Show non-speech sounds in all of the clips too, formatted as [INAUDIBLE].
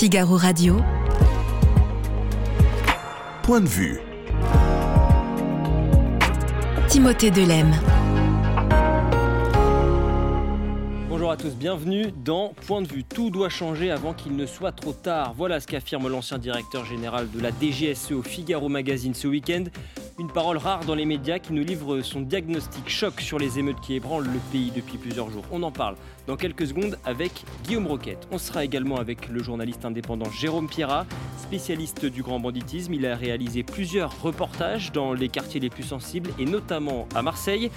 Figaro Radio. Point de vue. Timothée Delem. Bonjour à tous, bienvenue dans Point de vue. Tout doit changer avant qu'il ne soit trop tard. Voilà ce qu'affirme l'ancien directeur général de la DGSE au Figaro Magazine ce week-end. Une parole rare dans les médias qui nous livre son diagnostic choc sur les émeutes qui ébranlent le pays depuis plusieurs jours. On en parle dans quelques secondes avec Guillaume Roquette. On sera également avec le journaliste indépendant Jérôme Pierrat, spécialiste du grand banditisme. Il a réalisé plusieurs reportages dans les quartiers les plus sensibles et notamment à Marseille.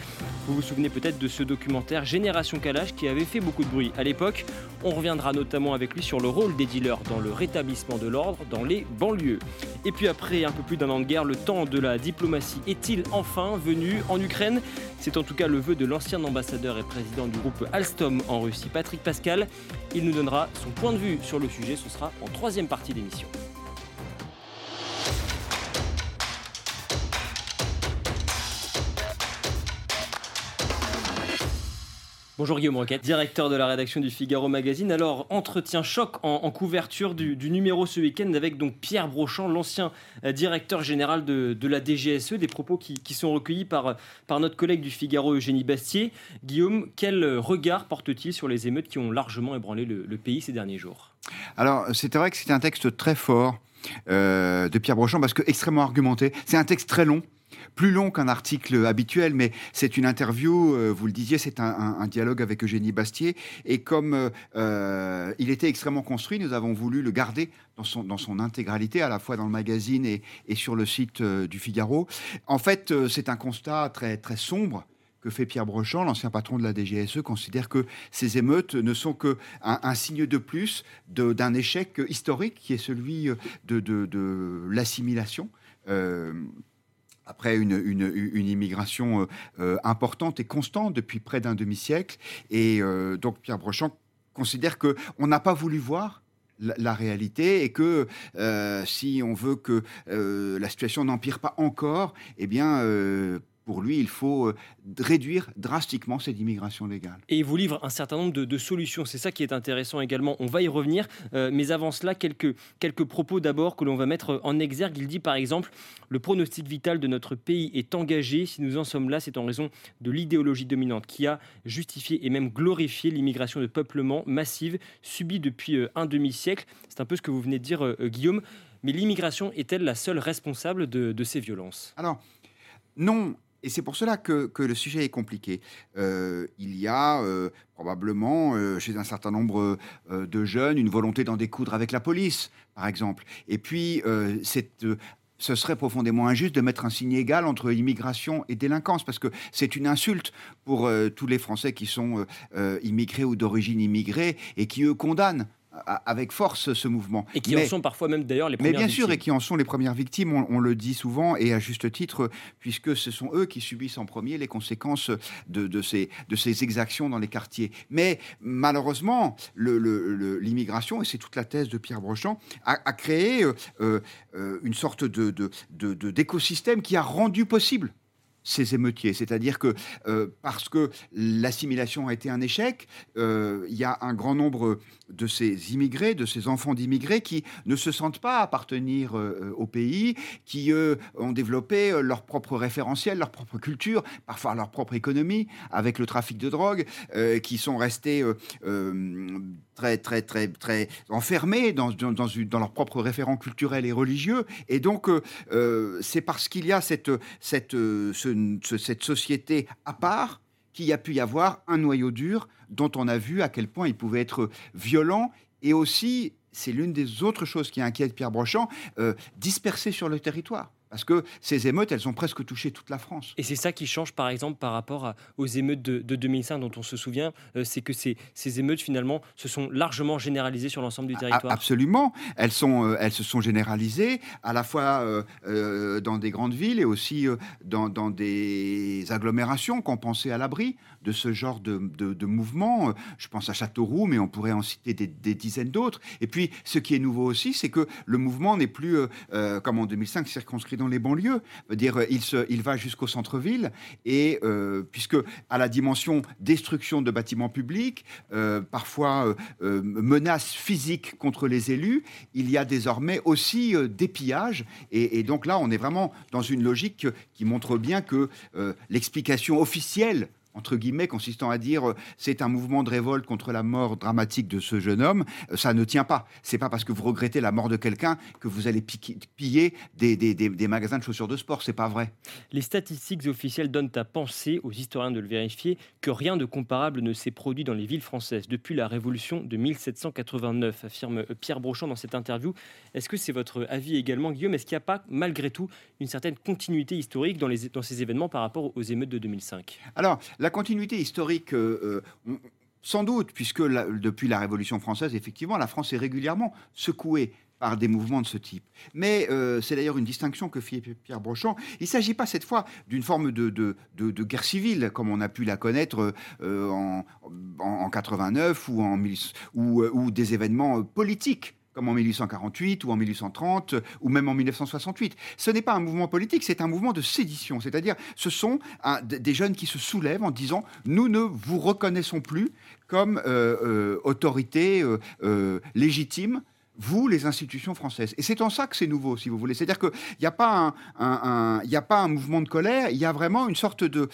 Vous vous souvenez peut-être de ce documentaire Génération Kalash qui avait fait beaucoup de bruit à l'époque. On reviendra notamment avec lui sur le rôle des dealers dans le rétablissement de l'ordre dans les banlieues. Et puis après un peu plus d'un an de guerre, le temps de la diplomatie est-il enfin venu en Ukraine? C'est en tout cas le vœu de l'ancien ambassadeur et président du groupe Alstom en Russie, Patrick Pascal. Il nous donnera son point de vue sur le sujet, ce sera en troisième partie d'émission. Bonjour Guillaume Roquette, directeur de la rédaction du Figaro Magazine. Alors, entretien choc en, couverture du, numéro ce week-end avec donc Pierre Brochant, l'ancien euh, directeur général de, la DGSE, des propos qui, sont recueillis par, par notre collègue du Figaro Eugénie Bastier. Guillaume, quel regard porte-t-il sur les émeutes qui ont largement ébranlé le, pays ces derniers jours? Alors, c'est vrai que c'est un texte très fort euh, de Pierre Brochant parce que extrêmement argumenté. C'est un texte très long plus long qu'un article habituel, mais c'est une interview, euh, vous le disiez, c'est un, dialogue avec Eugénie Bastier. Et comme euh, euh, il était extrêmement construit, nous avons voulu le garder dans son, intégralité, à la fois dans le magazine et, sur le site du Figaro. En fait, c'est un constat très, sombre que fait Pierre Brochant, l'ancien patron de la DGSE, considère que ces émeutes ne sont qu'un un signe de plus d'un échec historique qui est celui de l'assimilation après une, une, immigration euh, euh, importante et constante depuis près d'un demi-siècle. Et euh, donc Pierre Brochant considère qu'on n'a pas voulu voir la, réalité et que si on veut que la situation n'empire pas encore, eh bien, pour lui, il faut euh, réduire drastiquement cette immigration légale. Et il vous livre un certain nombre de, solutions. C'est ça qui est intéressant également. On va y revenir. Euh, mais avant cela, quelques, quelques propos d'abord que l'on va mettre en exergue. Il dit par exemple Le pronostic vital de notre pays est engagé. Si nous en sommes là, c'est en raison de l'idéologie dominante qui a justifié et même glorifié l'immigration de peuplement massive subie depuis euh, un demi-siècle. C'est un peu ce que vous venez de dire, Guillaume. Mais l'immigration est-elle la seule responsable de, de ces violences? Alors, non, et c'est pour cela que, le sujet est compliqué. Euh, il y a euh, probablement euh, chez un certain nombre de jeunes une volonté d'en découdre avec la police, par exemple. Et puis, ce serait profondément injuste de mettre un signe égal entre immigration et délinquance, parce que c'est une insulte pour tous les Français qui sont immigrés ou d'origine immigrée et qui, eux, condamnent avec force ce mouvement. Et qui en sont parfois même d'ailleurs les premières victimes. Mais bien sûr, et qui en sont les premières victimes, on, le dit souvent, et à juste titre, puisque ce sont eux qui subissent en premier les conséquences de, de, ces, de ces exactions dans les quartiers. Mais malheureusement, l'immigration, et c'est toute la thèse de Pierre Brochant, a, créé euh, euh, une sorte d'écosystème de, qui a rendu possible ces émeutiers. C'est-à-dire que euh, parce que l'assimilation a été un échec, il y a un grand nombre de ces immigrés, de ces enfants d'immigrés qui ne se sentent pas appartenir euh, au pays, qui ont développé euh, leur propre référentiel, leur propre culture, parfois leur propre économie avec le trafic de drogue, euh, qui sont restés très très très très enfermés dans, dans, dans, leur propre référent culturel et religieux. Et donc c'est parce qu'il y a cette, cette, cette société à part qu'il y a pu y avoir un noyau dur dont on a vu à quel point il pouvait être violent et aussi, c'est l'une des autres choses qui inquiète Pierre Brochant, euh, dispersé sur le territoire. Parce que ces émeutes, elles ont presque touché toute la France. Et c'est ça qui change, par exemple, par rapport aux émeutes de, 2005 dont on se souvient, euh, c'est que ces, ces, émeutes, finalement, se sont largement généralisées sur l'ensemble du territoire. absolument. Elles, sont, euh, elles se sont généralisées, à la fois dans des grandes villes et aussi dans, dans des agglomérations qu'on pensait à l'abri de ce genre de, de, mouvement. Je pense à Châteauroux, mais on pourrait en citer des, dizaines d'autres. Et puis, ce qui est nouveau aussi, c'est que le mouvement n'est plus, comme en 2005, circonscrit dans les banlieues. dire, il, se, il va jusqu'au centre-ville, et puisque à la dimension destruction de bâtiments publics, parfois menaces physiques contre les élus, il y a désormais aussi des pillages. Et, donc là, on est vraiment dans une logique qui montre bien que euh, l'explication officielle entre guillemets, consistant à dire euh, c'est un mouvement de révolte contre la mort dramatique de ce jeune homme, euh, ça ne tient pas. C'est pas parce que vous regrettez la mort de quelqu'un que vous allez piller des, des, des, magasins de chaussures de sport. C'est pas vrai. Les statistiques officielles donnent à penser aux historiens de le vérifier que rien de comparable ne s'est produit dans les villes françaises depuis la Révolution de 1789, affirme Pierre Brochant dans cette interview. Est-ce que c'est votre avis également, Guillaume? Est-ce qu'il n'y a pas, malgré tout, une certaine continuité historique dans, les, dans ces événements par rapport aux émeutes de 2005 Alors, la continuité historique, euh, euh, sans doute, puisque depuis la Révolution française, effectivement, la France est régulièrement secouée par des mouvements de ce type. Mais euh, c'est d'ailleurs une distinction que fit Pierre Brochant. Il ne s'agit pas cette fois d'une forme de, guerre civile, comme on a pu la connaître en, en, 89 ou, en, ou des événements politiques comme en 1848 ou en 1830 ou même en 1968. Ce n'est pas un mouvement politique, c'est un mouvement de sédition, c'est-à-dire ce sont des jeunes qui se soulèvent en disant nous ne vous reconnaissons plus comme euh, euh, autorité euh, légitime vous, les institutions françaises. Et c'est en ça que c'est nouveau, si vous voulez. C'est-à-dire qu'il n'y a, pas un, mouvement de colère, il y a vraiment une sorte de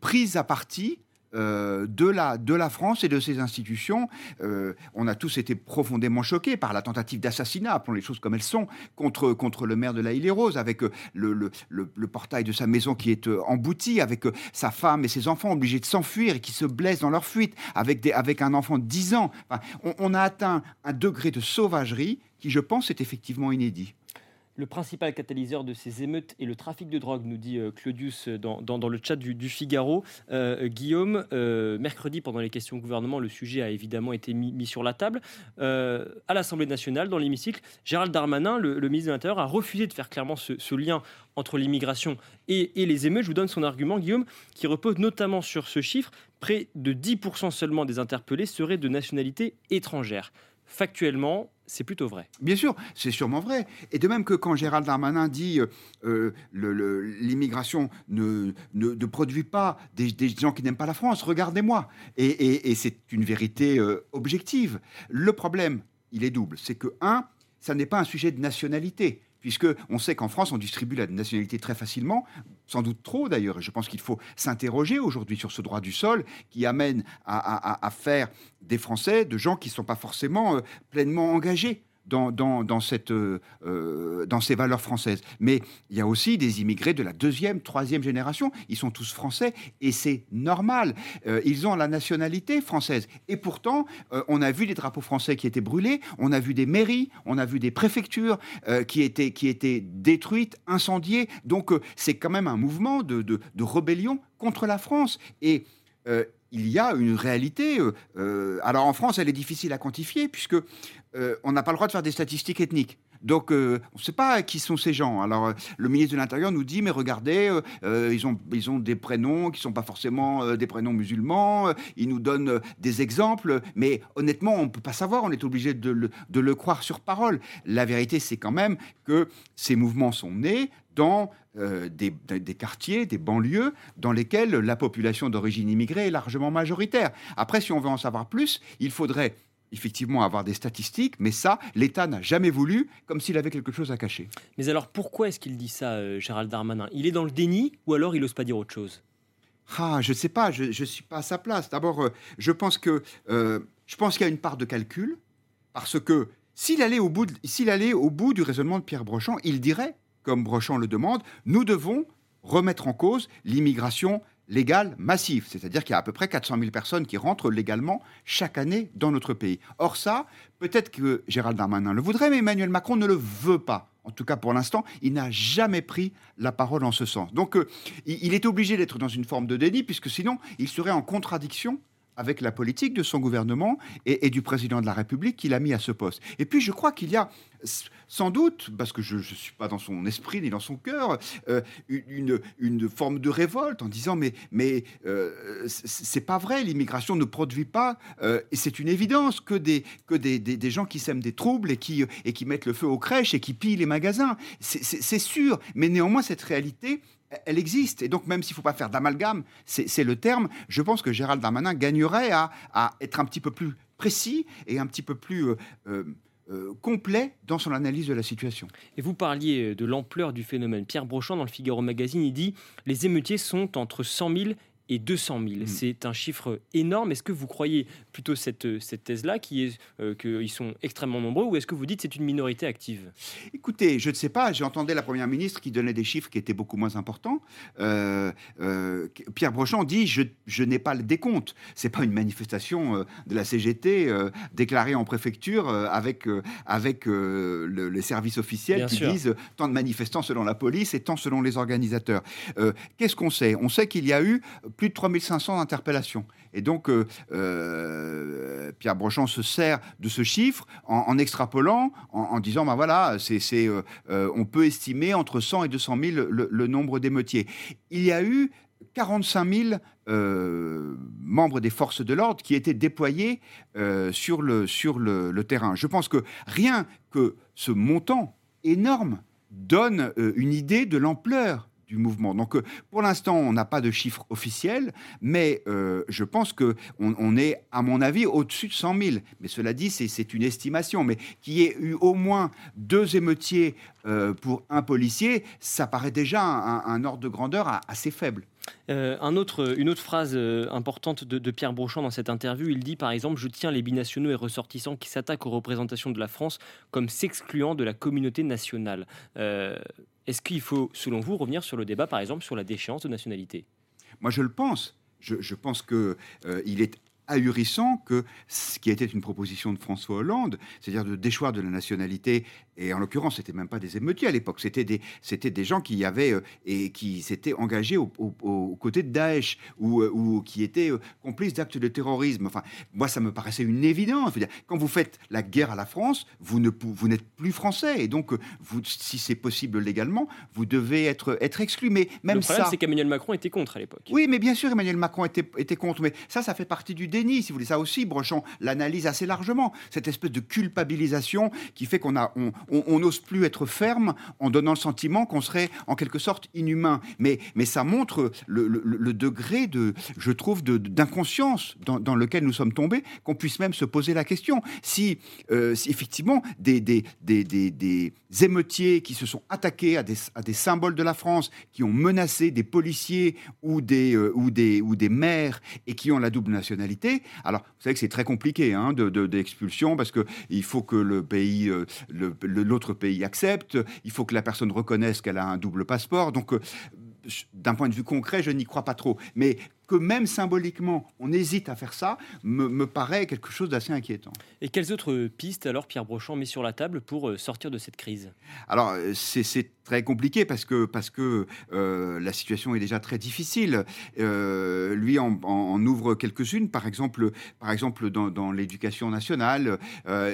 prise à partie euh, de, la, de la France et de ses institutions. Euh, on a tous été profondément choqués par la tentative d'assassinat, appelons les choses comme elles sont, contre, contre le maire de la Île-et-Rose, avec euh, le, le, portail de sa maison qui est embouti, avec sa femme et ses enfants obligés de s'enfuir et qui se blessent dans leur fuite, avec, des, avec un enfant de 10 ans. on a atteint un degré de sauvagerie qui, je pense, est effectivement inédit. Le principal catalyseur de ces émeutes est le trafic de drogue, nous dit euh, Claudius euh, dans, le chat du, Figaro. Euh, Guillaume, mercredi, pendant les questions au gouvernement, le sujet a évidemment été mis, sur la table. à l'Assemblée nationale, dans l'hémicycle, Gérald Darmanin, le, ministre de l'Intérieur, a refusé de faire clairement ce, lien entre l'immigration et, et, les émeutes. Je vous donne son argument, Guillaume, qui repose notamment sur ce chiffre. Près de 10% seulement des interpellés seraient de nationalité étrangère factuellement, c'est plutôt vrai. Bien sûr, c'est sûrement vrai. Et de même que quand Gérald Darmanin dit euh, l'immigration ne, ne, produit pas des, gens qui n'aiment pas la France, regardez-moi. Et, c'est une vérité euh, objective. Le problème, il est double. C'est que, un, ça n'est pas un sujet de nationalité puisque on sait qu'en France, on distribue la nationalité très facilement, sans doute trop d'ailleurs. Je pense qu'il faut s'interroger aujourd'hui sur ce droit du sol qui amène à, faire des Français de gens qui ne sont pas forcément euh, pleinement engagés dans, cette, euh, euh, dans ces valeurs françaises. Mais il y a aussi des immigrés de la deuxième, troisième génération. Ils sont tous français et c'est normal. Euh, ils ont la nationalité française. Et pourtant, on a vu des drapeaux français qui étaient brûlés, on a vu des mairies, on a vu des préfectures qui, étaient, qui étaient détruites, incendiées. Donc c'est quand même un mouvement de, de, de, rébellion contre la France. Et il y a une réalité. alors en France, elle est difficile à quantifier puisque euh, on n'a pas le droit de faire des statistiques ethniques. Donc, euh, on ne sait pas qui sont ces gens. Alors, euh, le ministre de l'Intérieur nous dit, mais regardez, ils, ont, ils ont des prénoms qui ne sont pas forcément des prénoms musulmans. il nous donne des exemples. Mais honnêtement, on ne peut pas savoir. On est obligé de le, croire sur parole. La vérité, c'est quand même que ces mouvements sont nés dans des, des, quartiers, des banlieues, dans lesquels la population d'origine immigrée est largement majoritaire. Après, si on veut en savoir plus, il faudrait effectivement avoir des statistiques, mais ça, l'État n'a jamais voulu, comme s'il avait quelque chose à cacher. Mais alors pourquoi est-ce qu'il dit ça, euh, Gérald Darmanin? Il est dans le déni ou alors il n'ose pas dire autre chose? Ah, je ne sais pas, je ne suis pas à sa place. D'abord, euh, je pense que euh, je pense qu'il y a une part de calcul, parce que s'il allait, au bout allait au bout du raisonnement de Pierre Brochant, il dirait, comme Brochant le demande, nous devons remettre en cause l'immigration légale massive, c'est-à-dire qu'il y a à peu près 400 000 personnes qui rentrent légalement chaque année dans notre pays. Or ça, peut-être que Gérald Darmanin le voudrait, mais Emmanuel Macron ne le veut pas. En tout cas, pour l'instant, il n'a jamais pris la parole en ce sens. Donc, euh, il est obligé d'être dans une forme de déni, puisque sinon, il serait en contradiction avec la politique de son gouvernement et, du président de la République qu'il a mis à ce poste. Et puis, je crois qu'il y a sans doute, parce que je ne suis pas dans son esprit ni dans son cœur, euh, une, une, forme de révolte en disant mais, mais euh, c'est pas vrai, l'immigration ne produit pas, euh, et c'est une évidence que, des, que des, des, gens qui sèment des troubles et qui, et qui mettent le feu aux crèches et qui pillent les magasins. C'est sûr, mais néanmoins cette réalité, elle existe. Et donc, même s'il ne faut pas faire d'amalgame, c'est le terme, je pense que Gérald Darmanin gagnerait à, à, être un petit peu plus précis et un petit peu plus euh, complet dans son analyse de la situation. Et vous parliez de l'ampleur du phénomène. Pierre Brochant, dans le Figaro Magazine, il dit Les émeutiers sont entre 100 000 et 200 000. Mm. C'est un chiffre énorme. Est-ce que vous croyez plutôt cette, cette thèse-là, qui est euh, qu'ils sont extrêmement nombreux, ou est-ce que vous dites c'est une minorité active? Écoutez, je ne sais pas. J'entendais la première ministre qui donnait des chiffres qui étaient beaucoup moins importants. Euh, euh, Pierre Brochant dit je, je n'ai pas le décompte. C'est pas une manifestation de la CGT déclarée en préfecture avec avec les services officiels qui disent tant de manifestants selon la police et tant selon les organisateurs. Qu'est-ce qu'on sait? On sait qu'il y a eu plus de 3500 interpellations. Et donc, euh, euh, Pierre Brochon se sert de ce chiffre en, extrapolant, en, disant, ben voilà, euh, on peut estimer entre 100 et 200 000 le, nombre d'émeutiers. Il y a eu 45 000 membres des forces de l'ordre qui étaient déployés sur le, terrain. Je pense que rien que ce montant énorme donne une idée de l'ampleur mouvement. Donc, euh, pour l'instant, on n'a pas de chiffre officiel, mais euh, je pense que on, est, à mon avis, au-dessus de 100 000. Mais cela dit, c'est une estimation. Mais qu'il y ait eu au moins deux émeutiers euh, pour un policier, ça paraît déjà un, ordre de grandeur assez faible. Un autre, une autre phrase importante de, Pierre Brochant dans cette interview, il dit par exemple Je tiens les binationaux et ressortissants qui s'attaquent aux représentations de la France comme s'excluant de la communauté nationale. Est-ce qu'il faut, selon vous, revenir sur le débat, par exemple, sur la déchéance de nationalité? Moi, je le pense. Je, pense qu'il euh, il est ahurissant que ce qui était une proposition de François Hollande, c'est-à-dire de déchoir de la nationalité, et en l'occurrence, c'était même pas des émeutiers à l'époque, c'était des, c'était des gens qui avaient euh, et qui s'étaient engagés aux côtés de Daesh ou, euh, ou qui étaient euh, complices d'actes de terrorisme. Enfin, moi, ça me paraissait une évidence. Quand vous faites la guerre à la France, vous ne vous n'êtes plus français, et donc vous, si c'est possible légalement, vous devez être être exclu. Mais même Le problème, c'est qu'Emmanuel Macron était contre à l'époque. Oui, mais bien sûr, Emmanuel Macron était, était contre, mais ça, ça fait partie du si vous voulez. Ça aussi, Brochon l'analyse assez largement. Cette espèce de culpabilisation qui fait qu'on n'ose plus être ferme en donnant le sentiment qu'on serait en quelque sorte inhumain. Mais, ça montre le, degré de, je trouve, d'inconscience dans, lequel nous sommes tombés, qu'on puisse même se poser la question si, euh, effectivement des, des, émeutiers qui se sont attaqués à des, symboles de la France, qui ont menacé des policiers ou des, euh, maires et qui ont la double nationalité, alors, vous savez que c'est très compliqué hein, d'expulsion parce qu'il faut que le pays, euh, l'autre pays accepte, il faut que la personne reconnaisse qu'elle a un double passeport. Donc, euh, d'un point de vue concret, je n'y crois pas trop. Mais que même symboliquement, on hésite à faire ça, me, paraît quelque chose d'assez inquiétant. Et quelles autres pistes, alors, Pierre Brochant met sur la table pour euh, sortir de cette crise? Alors, euh, c'est très compliqué parce que, parce que euh, la situation est déjà très difficile. lui en, ouvre quelques-unes, par exemple, par exemple dans, l'éducation nationale,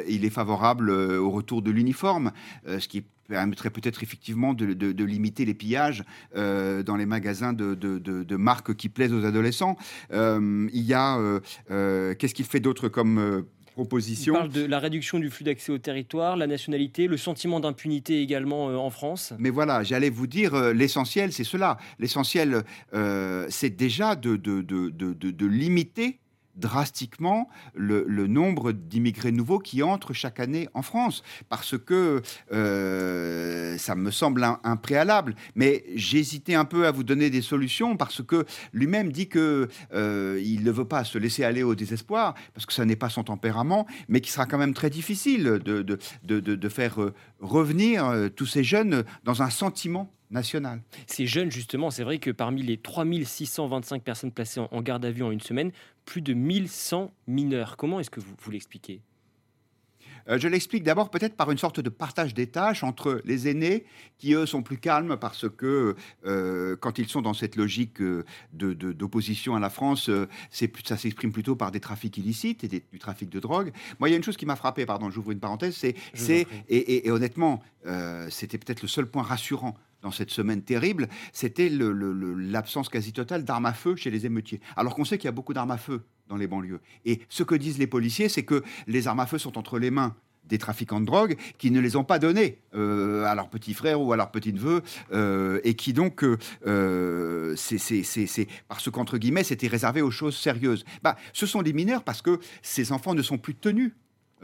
il est favorable au retour de l'uniforme, ce qui permettrait peut-être effectivement de, limiter les pillages dans les magasins de, de, marques qui plaisent aux adolescents euh, il y a, euh, euh, qu'est-ce qu'il fait d'autre comme proposition? Il parle de la réduction du flux d'accès au territoire, la nationalité, le sentiment d'impunité également en France. Mais voilà, j'allais vous dire, l'essentiel, c'est cela. L'essentiel, c'est déjà de, de, de, de limiter drastiquement le, nombre d'immigrés nouveaux qui entrent chaque année en France, parce que euh, ça me semble un, préalable. Mais j'hésitais un peu à vous donner des solutions, parce que lui-même dit que euh, il ne veut pas se laisser aller au désespoir, parce que ça n'est pas son tempérament, mais qui sera quand même très difficile de, de, de, de faire euh, revenir tous ces jeunes dans un sentiment national. Ces jeunes, justement, c'est vrai que parmi les 3625 personnes placées en garde à vue en une semaine, plus de 1100 mineurs. Comment est-ce que vous, vous l'expliquez Euh, je l'explique d'abord peut-être par une sorte de partage des tâches entre les aînés, qui eux sont plus calmes parce que euh, quand ils sont dans cette logique euh, d'opposition à la France, ça s'exprime plutôt par des trafics illicites et du trafic de drogue. Moi, il y a une chose qui m'a frappé, pardon, j'ouvre une parenthèse, c'est, et, et, honnêtement, c'était peut-être le seul point rassurant dans cette semaine terrible, c'était l'absence quasi totale d'armes à feu chez les émeutiers. Alors qu'on sait qu'il y a beaucoup d'armes à feu dans les banlieues. Et ce que disent les policiers, c'est que les armes à feu sont entre les mains des trafiquants de drogue qui ne les ont pas données euh, à leurs petits frères ou à leurs petits neveux euh, et qui donc euh, c'est parce qu'entre guillemets c'était réservé aux choses sérieuses. Bah, ce sont des mineurs parce que ces enfants ne sont plus tenus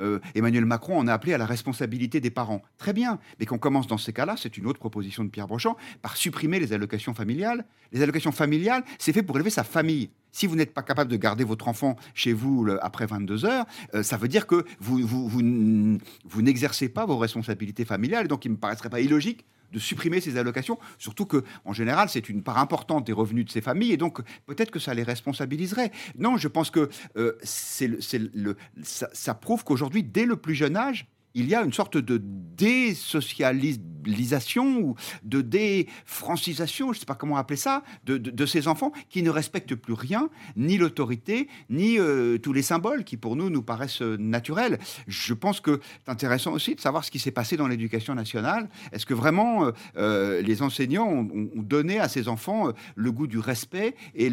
euh, Emmanuel Macron en a appelé à la responsabilité des parents. Très bien, mais qu'on commence dans ces cas-là, c'est une autre proposition de Pierre Brochant, par supprimer les allocations familiales. Les allocations familiales, c'est fait pour élever sa famille. Si vous n'êtes pas capable de garder votre enfant chez vous après 22 heures, euh, ça veut dire que vous, vous, n'exercez pas vos responsabilités familiales. Donc il ne me paraîtrait pas illogique de supprimer ces allocations, surtout que en général c'est une part importante des revenus de ces familles et donc peut-être que ça les responsabiliserait. Non, je pense que euh, ça prouve qu'aujourd'hui, dès le plus jeune âge, il y a une sorte de désocialisation ou de défrancisation, je ne sais pas comment appeler ça, de, ces enfants qui ne respectent plus rien, ni l'autorité, ni euh, tous les symboles qui pour nous nous paraissent euh, naturels. Je pense que c'est intéressant aussi de savoir ce qui s'est passé dans l'éducation nationale. Est-ce que vraiment euh, les enseignants ont, donné à ces enfants le goût du respect et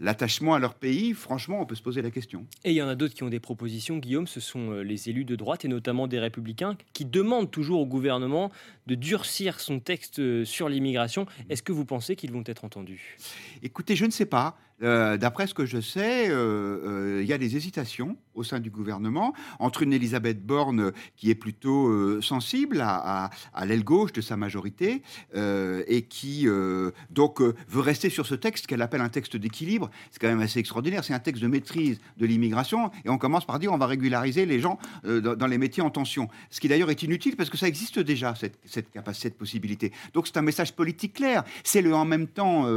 l'attachement à leur pays? Franchement, on peut se poser la question. Et il y en a d'autres qui ont des propositions, Guillaume, ce sont les élus de droite et notamment des républicains qui demandent toujours au gouvernement de durcir son texte sur l'immigration. Est-ce que vous pensez qu'ils vont être entendus? Écoutez, je ne sais pas. Euh, d'après ce que je sais, euh, euh, il y a des hésitations au sein du gouvernement entre une Elisabeth Borne qui est plutôt sensible à, l'aile gauche de sa majorité et qui donc veut rester sur ce texte qu'elle appelle un texte d'équilibre. C'est quand même assez extraordinaire. C'est un texte de maîtrise de l'immigration et on commence par dire on va régulariser les gens dans, les métiers en tension. Ce qui d'ailleurs est inutile parce que ça existe déjà cette, capacité, cette possibilité. Donc c'est un message politique clair. C'est le en même temps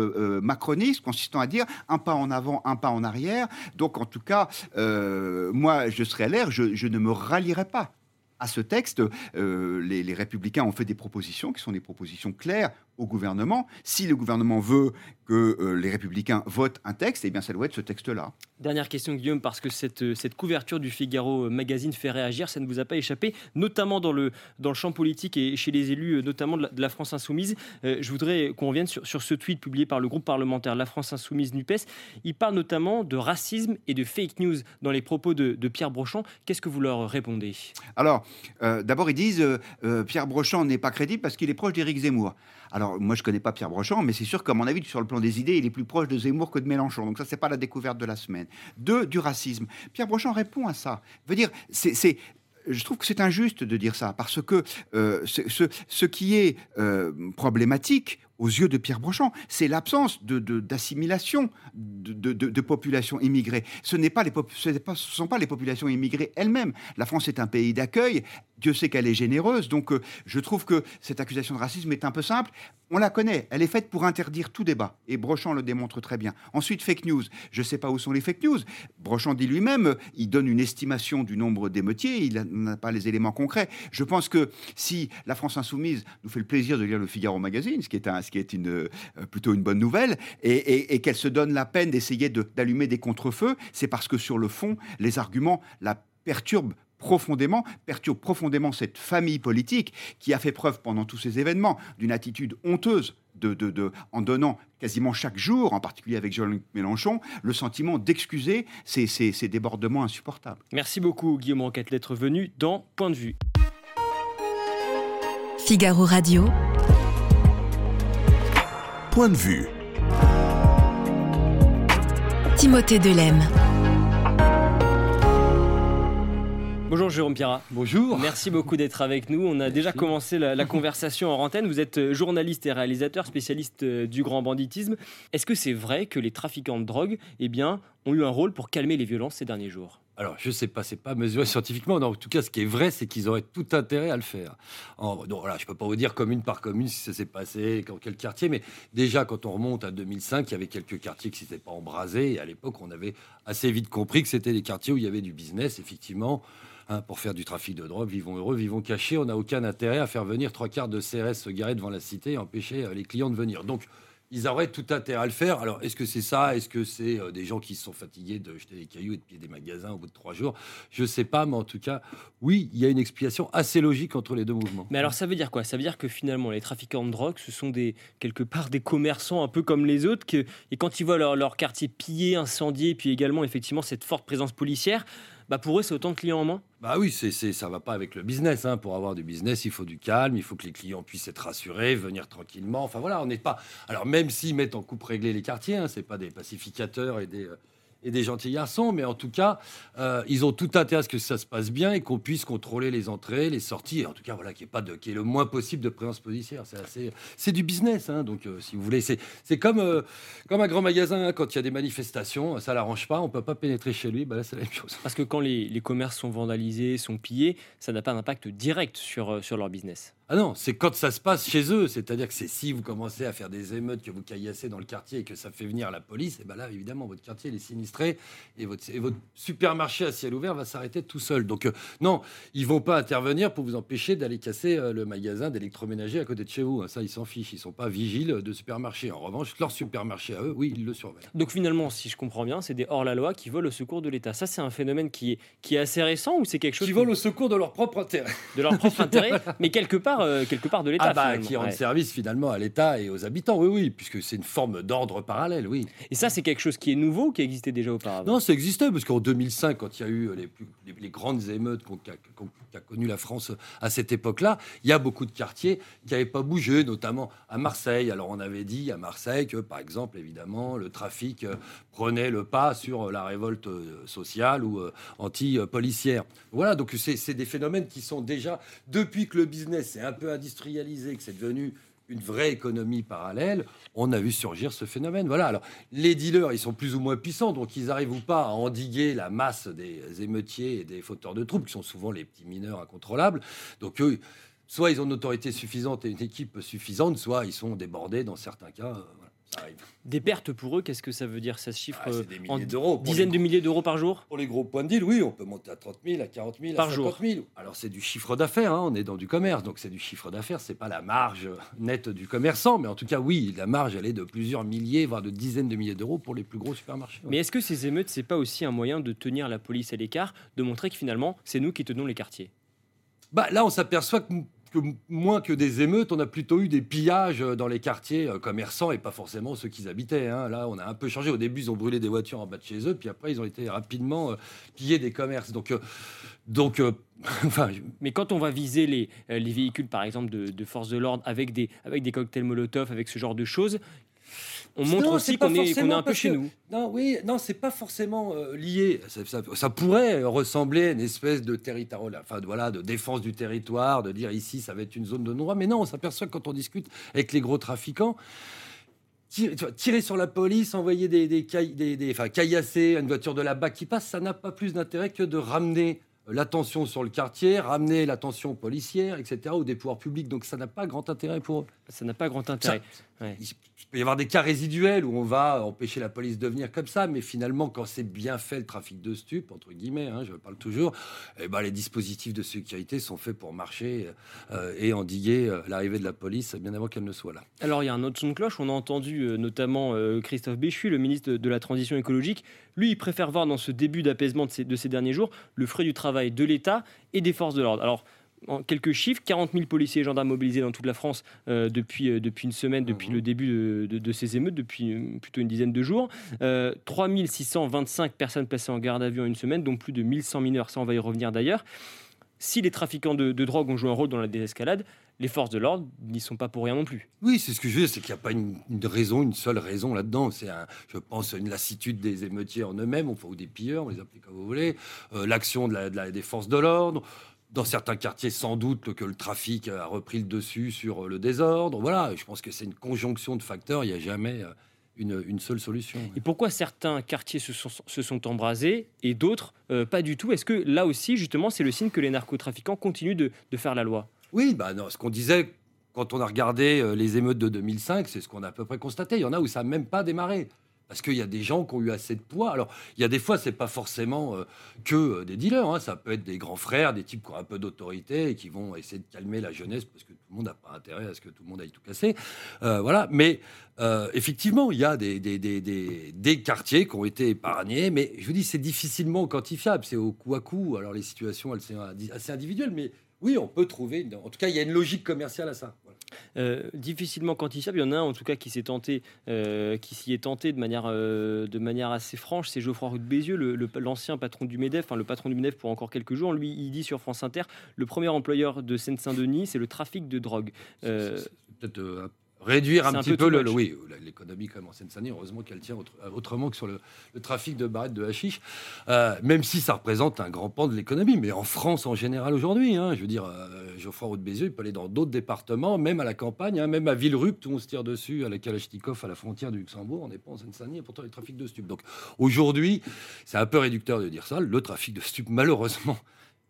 macroniste consistant à dire un pas en avant, un pas en arrière. Donc, en tout cas, euh, moi, je serai à l'air, je, ne me rallierai pas à ce texte. Euh, les, républicains ont fait des propositions qui sont des propositions claires au gouvernement. Si le gouvernement veut que euh, les républicains votent un texte, eh bien ça doit être ce texte-là. Dernière question Guillaume, parce que cette, euh, cette couverture du Figaro Magazine fait réagir, ça ne vous a pas échappé, notamment dans le, dans le champ politique et chez les élus, euh, notamment de la, France Insoumise. je voudrais qu'on revienne sur, sur, ce tweet publié par le groupe parlementaire La France Insoumise NUPES. Il parle notamment de racisme et de fake news dans les propos de, de Pierre Brochant. Qu'est-ce que vous leur répondez? Alors, d'abord, ils disent Pierre Brochant n'est pas crédible parce qu'il est proche d'Éric Zemmour. Alors, moi, je connais pas Pierre Brochant, mais c'est sûr qu'à mon avis, sur le plan des idées, il est plus proche de Zemmour que de Mélenchon. Donc ça, c'est pas la découverte de la semaine. Deux, du racisme. Pierre Brochant répond à ça. Veut dire, c'est je trouve que c'est injuste de dire ça, parce que euh, ce, ce, qui est euh, problématique aux yeux de Pierre Brochant, c'est l'absence d'assimilation de, de, de, populations immigrées. Ce, n'est pas sont pas les populations immigrées elles-mêmes. La France est un pays d'accueil, Dieu sait qu'elle est généreuse, donc euh, je trouve que cette accusation de racisme est un peu simple. On la connaît, elle est faite pour interdire tout débat, et Brochant le démontre très bien. Ensuite, fake news. Je ne sais pas où sont les fake news. Brochant dit lui-même, il donne une estimation du nombre d'émeutiers, il n'a pas les éléments concrets. Je pense que si la France insoumise nous fait le plaisir de lire le Figaro Magazine, ce qui est un, qui est une, euh, plutôt une bonne nouvelle, et, qu'elle se donne la peine d'essayer d'allumer des contrefeux, c'est parce que sur le fond, les arguments la perturbent profondément, perturbe profondément cette famille politique qui a fait preuve pendant tous ces événements d'une attitude honteuse de, de, en donnant quasiment chaque jour, en particulier avec Jean-Luc Mélenchon, le sentiment d'excuser ces, ces, ces, débordements insupportables. Merci beaucoup Guillaume Roquette d'être venu dans Point de vue. Figaro Radio point de vue. Timothée Delem. Bonjour Jérôme Pierrat. Bonjour. Merci beaucoup d'être avec nous. On a déjà commencé la, conversation en antenne. Vous êtes euh, journaliste et réalisateur, spécialiste euh, du grand banditisme. Est-ce que c'est vrai que les trafiquants de drogue eh bien, ont eu un rôle pour calmer les violences ces derniers jours? Alors, je ne sais pas, c'est pas mesuré [LAUGHS] scientifiquement. en tout cas, ce qui est vrai, c'est qu'ils auraient tout intérêt à le faire. donc, voilà, je ne peux pas vous dire commune par commune si ça s'est passé, dans quel quartier, mais déjà, quand on remonte à 2005, il y avait quelques quartiers qui ne s'étaient pas embrasés. Et à l'époque, on avait assez vite compris que c'était des quartiers où il y avait du business, effectivement hein, pour faire du trafic de drogue. Vivons heureux, vivons cachés. On n'a aucun intérêt à faire venir trois quarts de CRS se garer devant la cité et empêcher euh, les clients de venir. Donc, ils auraient tout intérêt à le faire. Alors, est-ce que c'est ça? Est-ce que c'est euh, des gens qui sont fatigués de jeter des cailloux et de piller des magasins au bout de trois jours? Je ne sais pas, mais en tout cas, oui, il y a une explication assez logique entre les deux mouvements. Mais alors, ça veut dire quoi? Ça veut dire que finalement, les trafiquants de drogue, ce sont des, quelque part des commerçants un peu comme les autres, que, et quand ils voient leur, leur quartier pillé, incendié, puis également, effectivement, cette forte présence policière, bah pour eux, c'est autant de clients en moins Bah oui, c'est, c'est, ça va pas avec le business. hein. Pour avoir du business, il faut du calme, il faut que les clients puissent être rassurés, venir tranquillement. Enfin voilà, on n'est pas. Alors même s'ils mettent en coupe réglée les quartiers, hein, c'est pas des pacificateurs et des, euh, et des gentils garçons, mais en tout cas, euh, ils ont tout intérêt à ce que ça se passe bien et qu'on puisse contrôler les entrées, les sorties, et en tout cas, voilà, qu'il y ait pas de, qu'il y ait le moins possible de présence policière. C'est assez, c'est du business, hein, donc euh, si vous voulez, c'est, comme, euh, comme un grand magasin hein, quand il y a des manifestations, ça l'arrange pas, on peut pas pénétrer chez lui, bah c'est la même chose. Parce que quand les, les commerces sont vandalisés, sont pillés, ça n'a pas d'impact direct sur, sur leur business. Ah non, c'est quand ça se passe chez eux, c'est-à-dire que c'est si vous commencez à faire des émeutes, que vous caillassez dans le quartier et que ça fait venir la police, et ben là évidemment votre quartier il est sinistré et votre, et votre supermarché à ciel ouvert va s'arrêter tout seul. Donc euh, non, ils vont pas intervenir pour vous empêcher d'aller casser euh, le magasin d'électroménager à côté de chez vous. hein. Ça ils s'en fichent, ils sont pas vigiles de supermarché. En revanche, leur supermarché à eux, oui, ils le surveillent. Donc finalement, si je comprends bien, c'est des hors-la-loi qui volent au secours de l'État. Ça, c'est un phénomène qui est, qui est assez récent ou c'est quelque chose Qui volent au secours de leur propre intérêt. de leur propre [LAUGHS] intérêt, mais quelque part, euh, quelque part de l'État. Ah bah, qui rendent Ouais. service finalement à l'État et aux habitants, oui, oui, puisque c'est une forme d'ordre parallèle, oui. Et ça, c'est quelque chose qui est nouveau ou qui existait déjà auparavant Non, ça existait, parce qu'en 2005, quand il y a eu les, plus- les- les grandes émeutes qu'a qu'a connues la France à cette époque-là, il y a beaucoup de quartiers qui n'avaient pas bougé, notamment à Marseille. Alors on avait dit à Marseille que, par exemple, évidemment, le trafic euh, prenait le pas sur euh, la révolte sociale ou anti-policière. Voilà, donc c'est c'est des phénomènes qui sont déjà, depuis que le business est un peu industrialisé, que c'est devenu une vraie économie parallèle, on a vu surgir ce phénomène. Voilà. Alors, les dealers, ils sont plus ou moins puissants, donc ils arrivent ou pas à endiguer la masse des émeutiers et des fauteurs de troubles, qui sont souvent les petits mineurs incontrôlables. Donc, eux, soit ils ont une autorité suffisante et une équipe suffisante, soit ils sont débordés dans certains cas. euh, arrive. Des pertes pour eux, qu'est-ce que ça veut dire Ça se chiffre Ah, c'est des en milliers d'euros. Pour dizaines de milliers d'euros par jour? Pour les gros points de deal, oui, on peut monter à 30 000, à 40 000, Par à jour. 50 000. Alors c'est du chiffre d'affaires, hein, on est dans du commerce, donc c'est du chiffre d'affaires, c'est pas la marge nette du commerçant, mais en tout cas, oui, la marge, elle est de plusieurs milliers, voire de dizaines de milliers d'euros pour les plus gros supermarchés. Mais est-ce que ces émeutes, c'est pas aussi un moyen de tenir la police à l'écart, de montrer que finalement, c'est nous qui tenons les quartiers? Bah, là, on s'aperçoit que, que moins que des émeutes, on a plutôt eu des pillages dans les quartiers euh, commerçants et pas forcément ceux qui habitaient. hein. Là, on a un peu changé. Au début, ils ont brûlé des voitures en bas de chez eux, puis après, ils ont été rapidement euh, pillés des commerces. Donc, euh, euh, [LAUGHS] Mais quand on va viser les, euh, les véhicules, par exemple, de, de forces de l'ordre avec des, avec des cocktails Molotov, avec ce genre de choses, on montre Non, aussi c'est pas qu'on est, un peu chez que- nous. Non, oui, non, c'est pas forcément euh, lié. Ça, ça- ça pourrait ressembler à une espèce de territoire, enfin voilà, de défense du territoire, de dire ici ça va être une zone de non-droit. Mais non, on s'aperçoit quand on discute avec les gros trafiquants. Tirer, sur la police, envoyer des, des, des, des- enfin, caillasser une voiture de la BAC qui passe, ça n'a pas plus d'intérêt que de ramener l'attention sur le quartier, ramener l'attention policière, etc., ou des pouvoirs publics. Donc ça n'a pas grand intérêt pour eux. Ça n'a pas grand intérêt. Ça- Ouais. il peut y avoir des cas résiduels où on va empêcher la police de venir comme ça, mais finalement, quand c'est bien fait le trafic de stupes, entre guillemets, hein, je parle toujours, eh ben, les dispositifs de sécurité sont faits pour marcher euh, et endiguer euh, l'arrivée de la police bien avant qu'elle ne soit là. Alors il y a un autre son de cloche, on a entendu euh, notamment Christophe Béchu, le ministre de, de la Transition écologique. Lui, il préfère voir dans ce début d'apaisement de ces, de ces derniers jours le fruit du travail de l'État et des forces de l'ordre. Alors, en quelques chiffres, 40 000 policiers et gendarmes mobilisés dans toute la France euh, depuis, euh, depuis une semaine, depuis Mhm. le début de, de- de ces émeutes, depuis euh, plutôt une dizaine de jours. Euh, 3 625 personnes placées en garde à vue en une semaine, dont plus de 1100 mineurs, ça on va y revenir d'ailleurs. Si les trafiquants de, de drogue ont joué un rôle dans la désescalade, les forces de l'ordre n'y sont pas pour rien non plus. Oui, c'est ce que je veux dire, c'est qu'il n'y a pas une, une raison, une seule raison là-dedans. C'est, je pense, une lassitude des émeutiers en eux-mêmes, enfin, ou des pilleurs, on les appelle comme vous voulez, euh, l'action de la, de la- des forces de l'ordre. Dans certains quartiers, sans doute que le trafic a repris le dessus sur le désordre. Voilà, je pense que c'est une conjonction de facteurs, il n'y a jamais euh, une, une seule solution. Et pourquoi certains quartiers se sont, se sont embrasés et d'autres euh, pas du tout? Est-ce que là aussi, justement, c'est le signe que les narcotrafiquants continuent de, de faire la loi? Oui, bah non, ce qu'on disait quand on a regardé euh, les émeutes de 2005, c'est ce qu'on a à peu près constaté. Il y en a où ça n'a même pas démarré. Parce qu'il y a des gens qui ont eu assez de poids. Alors, il y a des fois, c'est pas forcément euh, que euh, des dealers. hein. Ça peut être des grands frères, des types qui ont un peu d'autorité et qui vont essayer de calmer la jeunesse parce que tout le monde n'a pas intérêt à ce que tout le monde aille tout casser. Euh, voilà. Mais effectivement, il y a des, quartiers qui ont été épargnés. Mais je vous dis, c'est difficilement quantifiable. C'est au coup à coup. Alors, les situations, elles sont assez individuelles. Mais oui, on peut trouver. En tout cas, il y a une logique commerciale à ça. Euh, difficilement quantifiable. Il y en a un en tout cas qui s'est tenté, euh, qui s'y est tenté de manière, euh, de manière assez franche. C'est Geoffroy Roux de Bézieux, l'ancien patron du Medef, enfin le patron du Medef pour encore quelques jours. Lui, il dit sur France Inter, le premier employeur de Seine-Saint-Denis, c'est le trafic de drogue. Peut-être réduire un, un petit peu le, le- oui, l'économie même en Seine-Saint-Denis. Heureusement qu'elle tient autre- autrement que sur le, le trafic de barrettes de hashish, Euh, même si ça représente un grand pan de l'économie. Mais en France en général aujourd'hui, hein, je veux dire, euh, Geoffroy Roux de Bézieux, il peut aller dans d'autres départements, même à la campagne, hein, même à Villerupt, tout on se tire dessus, à la Kalachnikov, à la frontière du Luxembourg, on n'est pas en Seine-Saint-Denis, et pourtant les trafics de stupes. Donc aujourd'hui, c'est un peu réducteur de dire ça. Le trafic de stupes, malheureusement,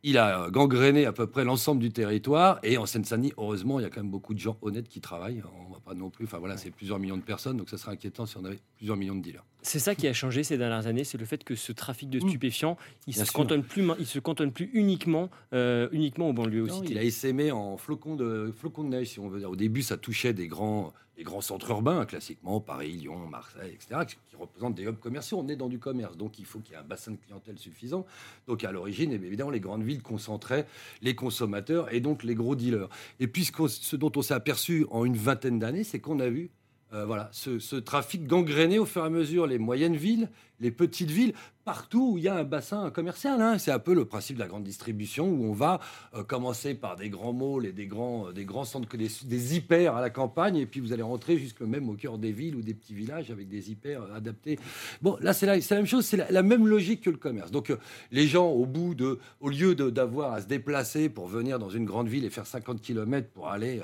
il a euh, gangréné à peu près l'ensemble du territoire. Et en Seine-Saint-Denis, heureusement, il y a quand même beaucoup de gens honnêtes qui travaillent. On va pas non plus. Enfin voilà, c'est plusieurs millions de personnes, donc ça serait inquiétant si on avait plusieurs millions de dealers. C'est ça qui a changé ces dernières années, c'est le fait que ce trafic de stupéfiants, il Mm. Bien se cantonne plus, il se cantonne plus uniquement, euh, uniquement aux banlieues aussi. il a essaimé en flocons de, flocons de neige, si on veut dire. Au début, ça touchait des grands, des grands centres urbains, classiquement, Paris, Lyon, Marseille, etc., qui représentent des hubs commerciaux. On est dans du commerce, donc il faut qu'il y ait un bassin de clientèle suffisant. Donc à l'origine, évidemment, les grandes villes concentraient les consommateurs et donc les gros dealers. Et puis ce dont on s'est aperçu en une vingtaine d'années, c'est qu'on a vu euh, voilà, ce, trafic gangréné au fur et à mesure les moyennes villes, les petites villes, partout où il y a un bassin commercial. hein. C'est un peu le principe de la grande distribution où on va euh, commencer par des grands malls et des grands, euh, des grands centres, des, des hyper à la campagne, et puis vous allez rentrer jusque même au cœur des villes ou des petits villages avec des hyper adaptés. Bon, là c'est la, même chose, c'est la, même logique que le commerce. Donc les gens, au bout de, au lieu d'avoir à se déplacer pour venir dans une grande ville et faire 50 km pour aller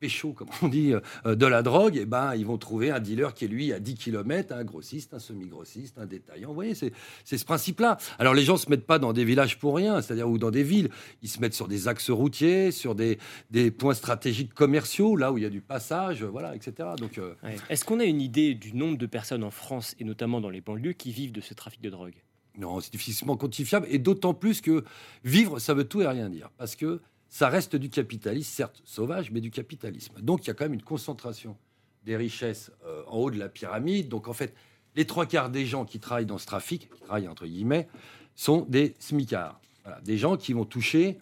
pécho, comme on dit, euh, de la drogue, et ben, ils vont trouver un dealer qui est lui à 10 km, un grossiste, un semi-grossiste, un détaillant. Vous voyez, c'est c'est ce principe-là. Alors les gens se mettent pas dans des villages pour rien, c'est-à-dire ou dans des villes. Ils se mettent sur des axes routiers, sur des, des points stratégiques commerciaux, là où il y a du passage, voilà, etc. Donc euh, Ouais. Est-ce qu'on a une idée du nombre de personnes en France, et notamment dans les banlieues, qui vivent de ce trafic de drogue? Non, c'est difficilement quantifiable, et d'autant plus que vivre, ça veut tout et rien dire, parce que ça reste du capitalisme, certes sauvage, mais du capitalisme. Donc il y a quand même une concentration des richesses euh, en haut de la pyramide. Donc en fait, les trois quarts des gens qui travaillent dans ce trafic, qui travaillent entre guillemets, sont des smicards. Des gens qui vont toucher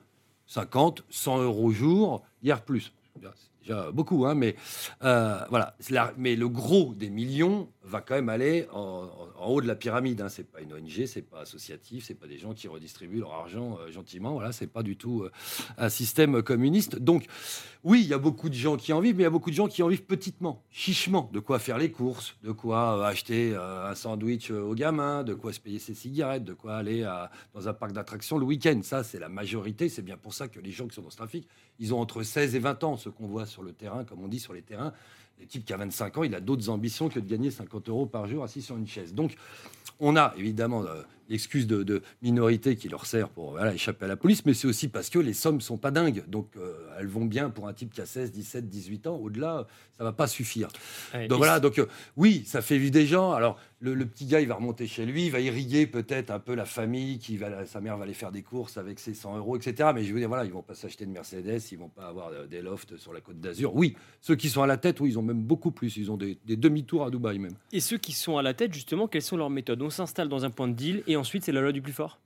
50, 100 euros jour, hier plus. C'est déjà beaucoup, hein, mais euh, voilà. La- mais le gros des millions va quand même aller en, haut de la pyramide. Hein. C'est pas une ONG, c'est pas associatif, c'est pas des gens qui redistribuent leur argent euh, gentiment. Voilà, c'est pas du tout euh, un système communiste. Donc, oui, il y a beaucoup de gens qui en vivent, mais il y a beaucoup de gens qui en vivent petitement, chichement. De quoi faire les courses, de quoi euh, acheter un sandwich aux gamins, de quoi se payer ses cigarettes, de quoi aller dans un parc d'attractions le week-end. Ça, c'est la majorité. C'est bien pour ça que les gens qui sont dans ce trafic, ils ont entre 16 et 20 ans, ce qu'on voit sur le terrain, comme on dit sur les terrains. Le type qui a 25 ans, il a d'autres ambitions que de gagner 50 euros par jour assis sur une chaise. Donc, on a évidemment euh, l'excuse de, de minorité qui leur sert pour voilà, échapper à la police, mais c'est aussi parce que les sommes sont pas dingues. Donc, euh, elles vont bien pour un type qui a 16, 17, 18 ans. Au-delà, ça va pas suffire. Ouais, Donc voilà, donc euh, oui, ça fait vivre des gens. Alors le, le petit gars, il va remonter chez lui, il va irriguer peut-être un peu la famille, qui va, sa mère va aller faire des courses avec ses 100 euros, etc. Mais je veux dire, voilà, ils vont pas s'acheter de Mercedes, ils vont pas avoir euh, des lofts sur la côte d'Azur. Oui, ceux qui sont à la tête, oui, ils ont même beaucoup plus. Ils ont des, des demi-tours à Dubaï même. Et ceux qui sont à la tête, justement, quelles sont leurs méthodes? On s'installe dans un point de deal et ensuite c'est la loi du plus fort?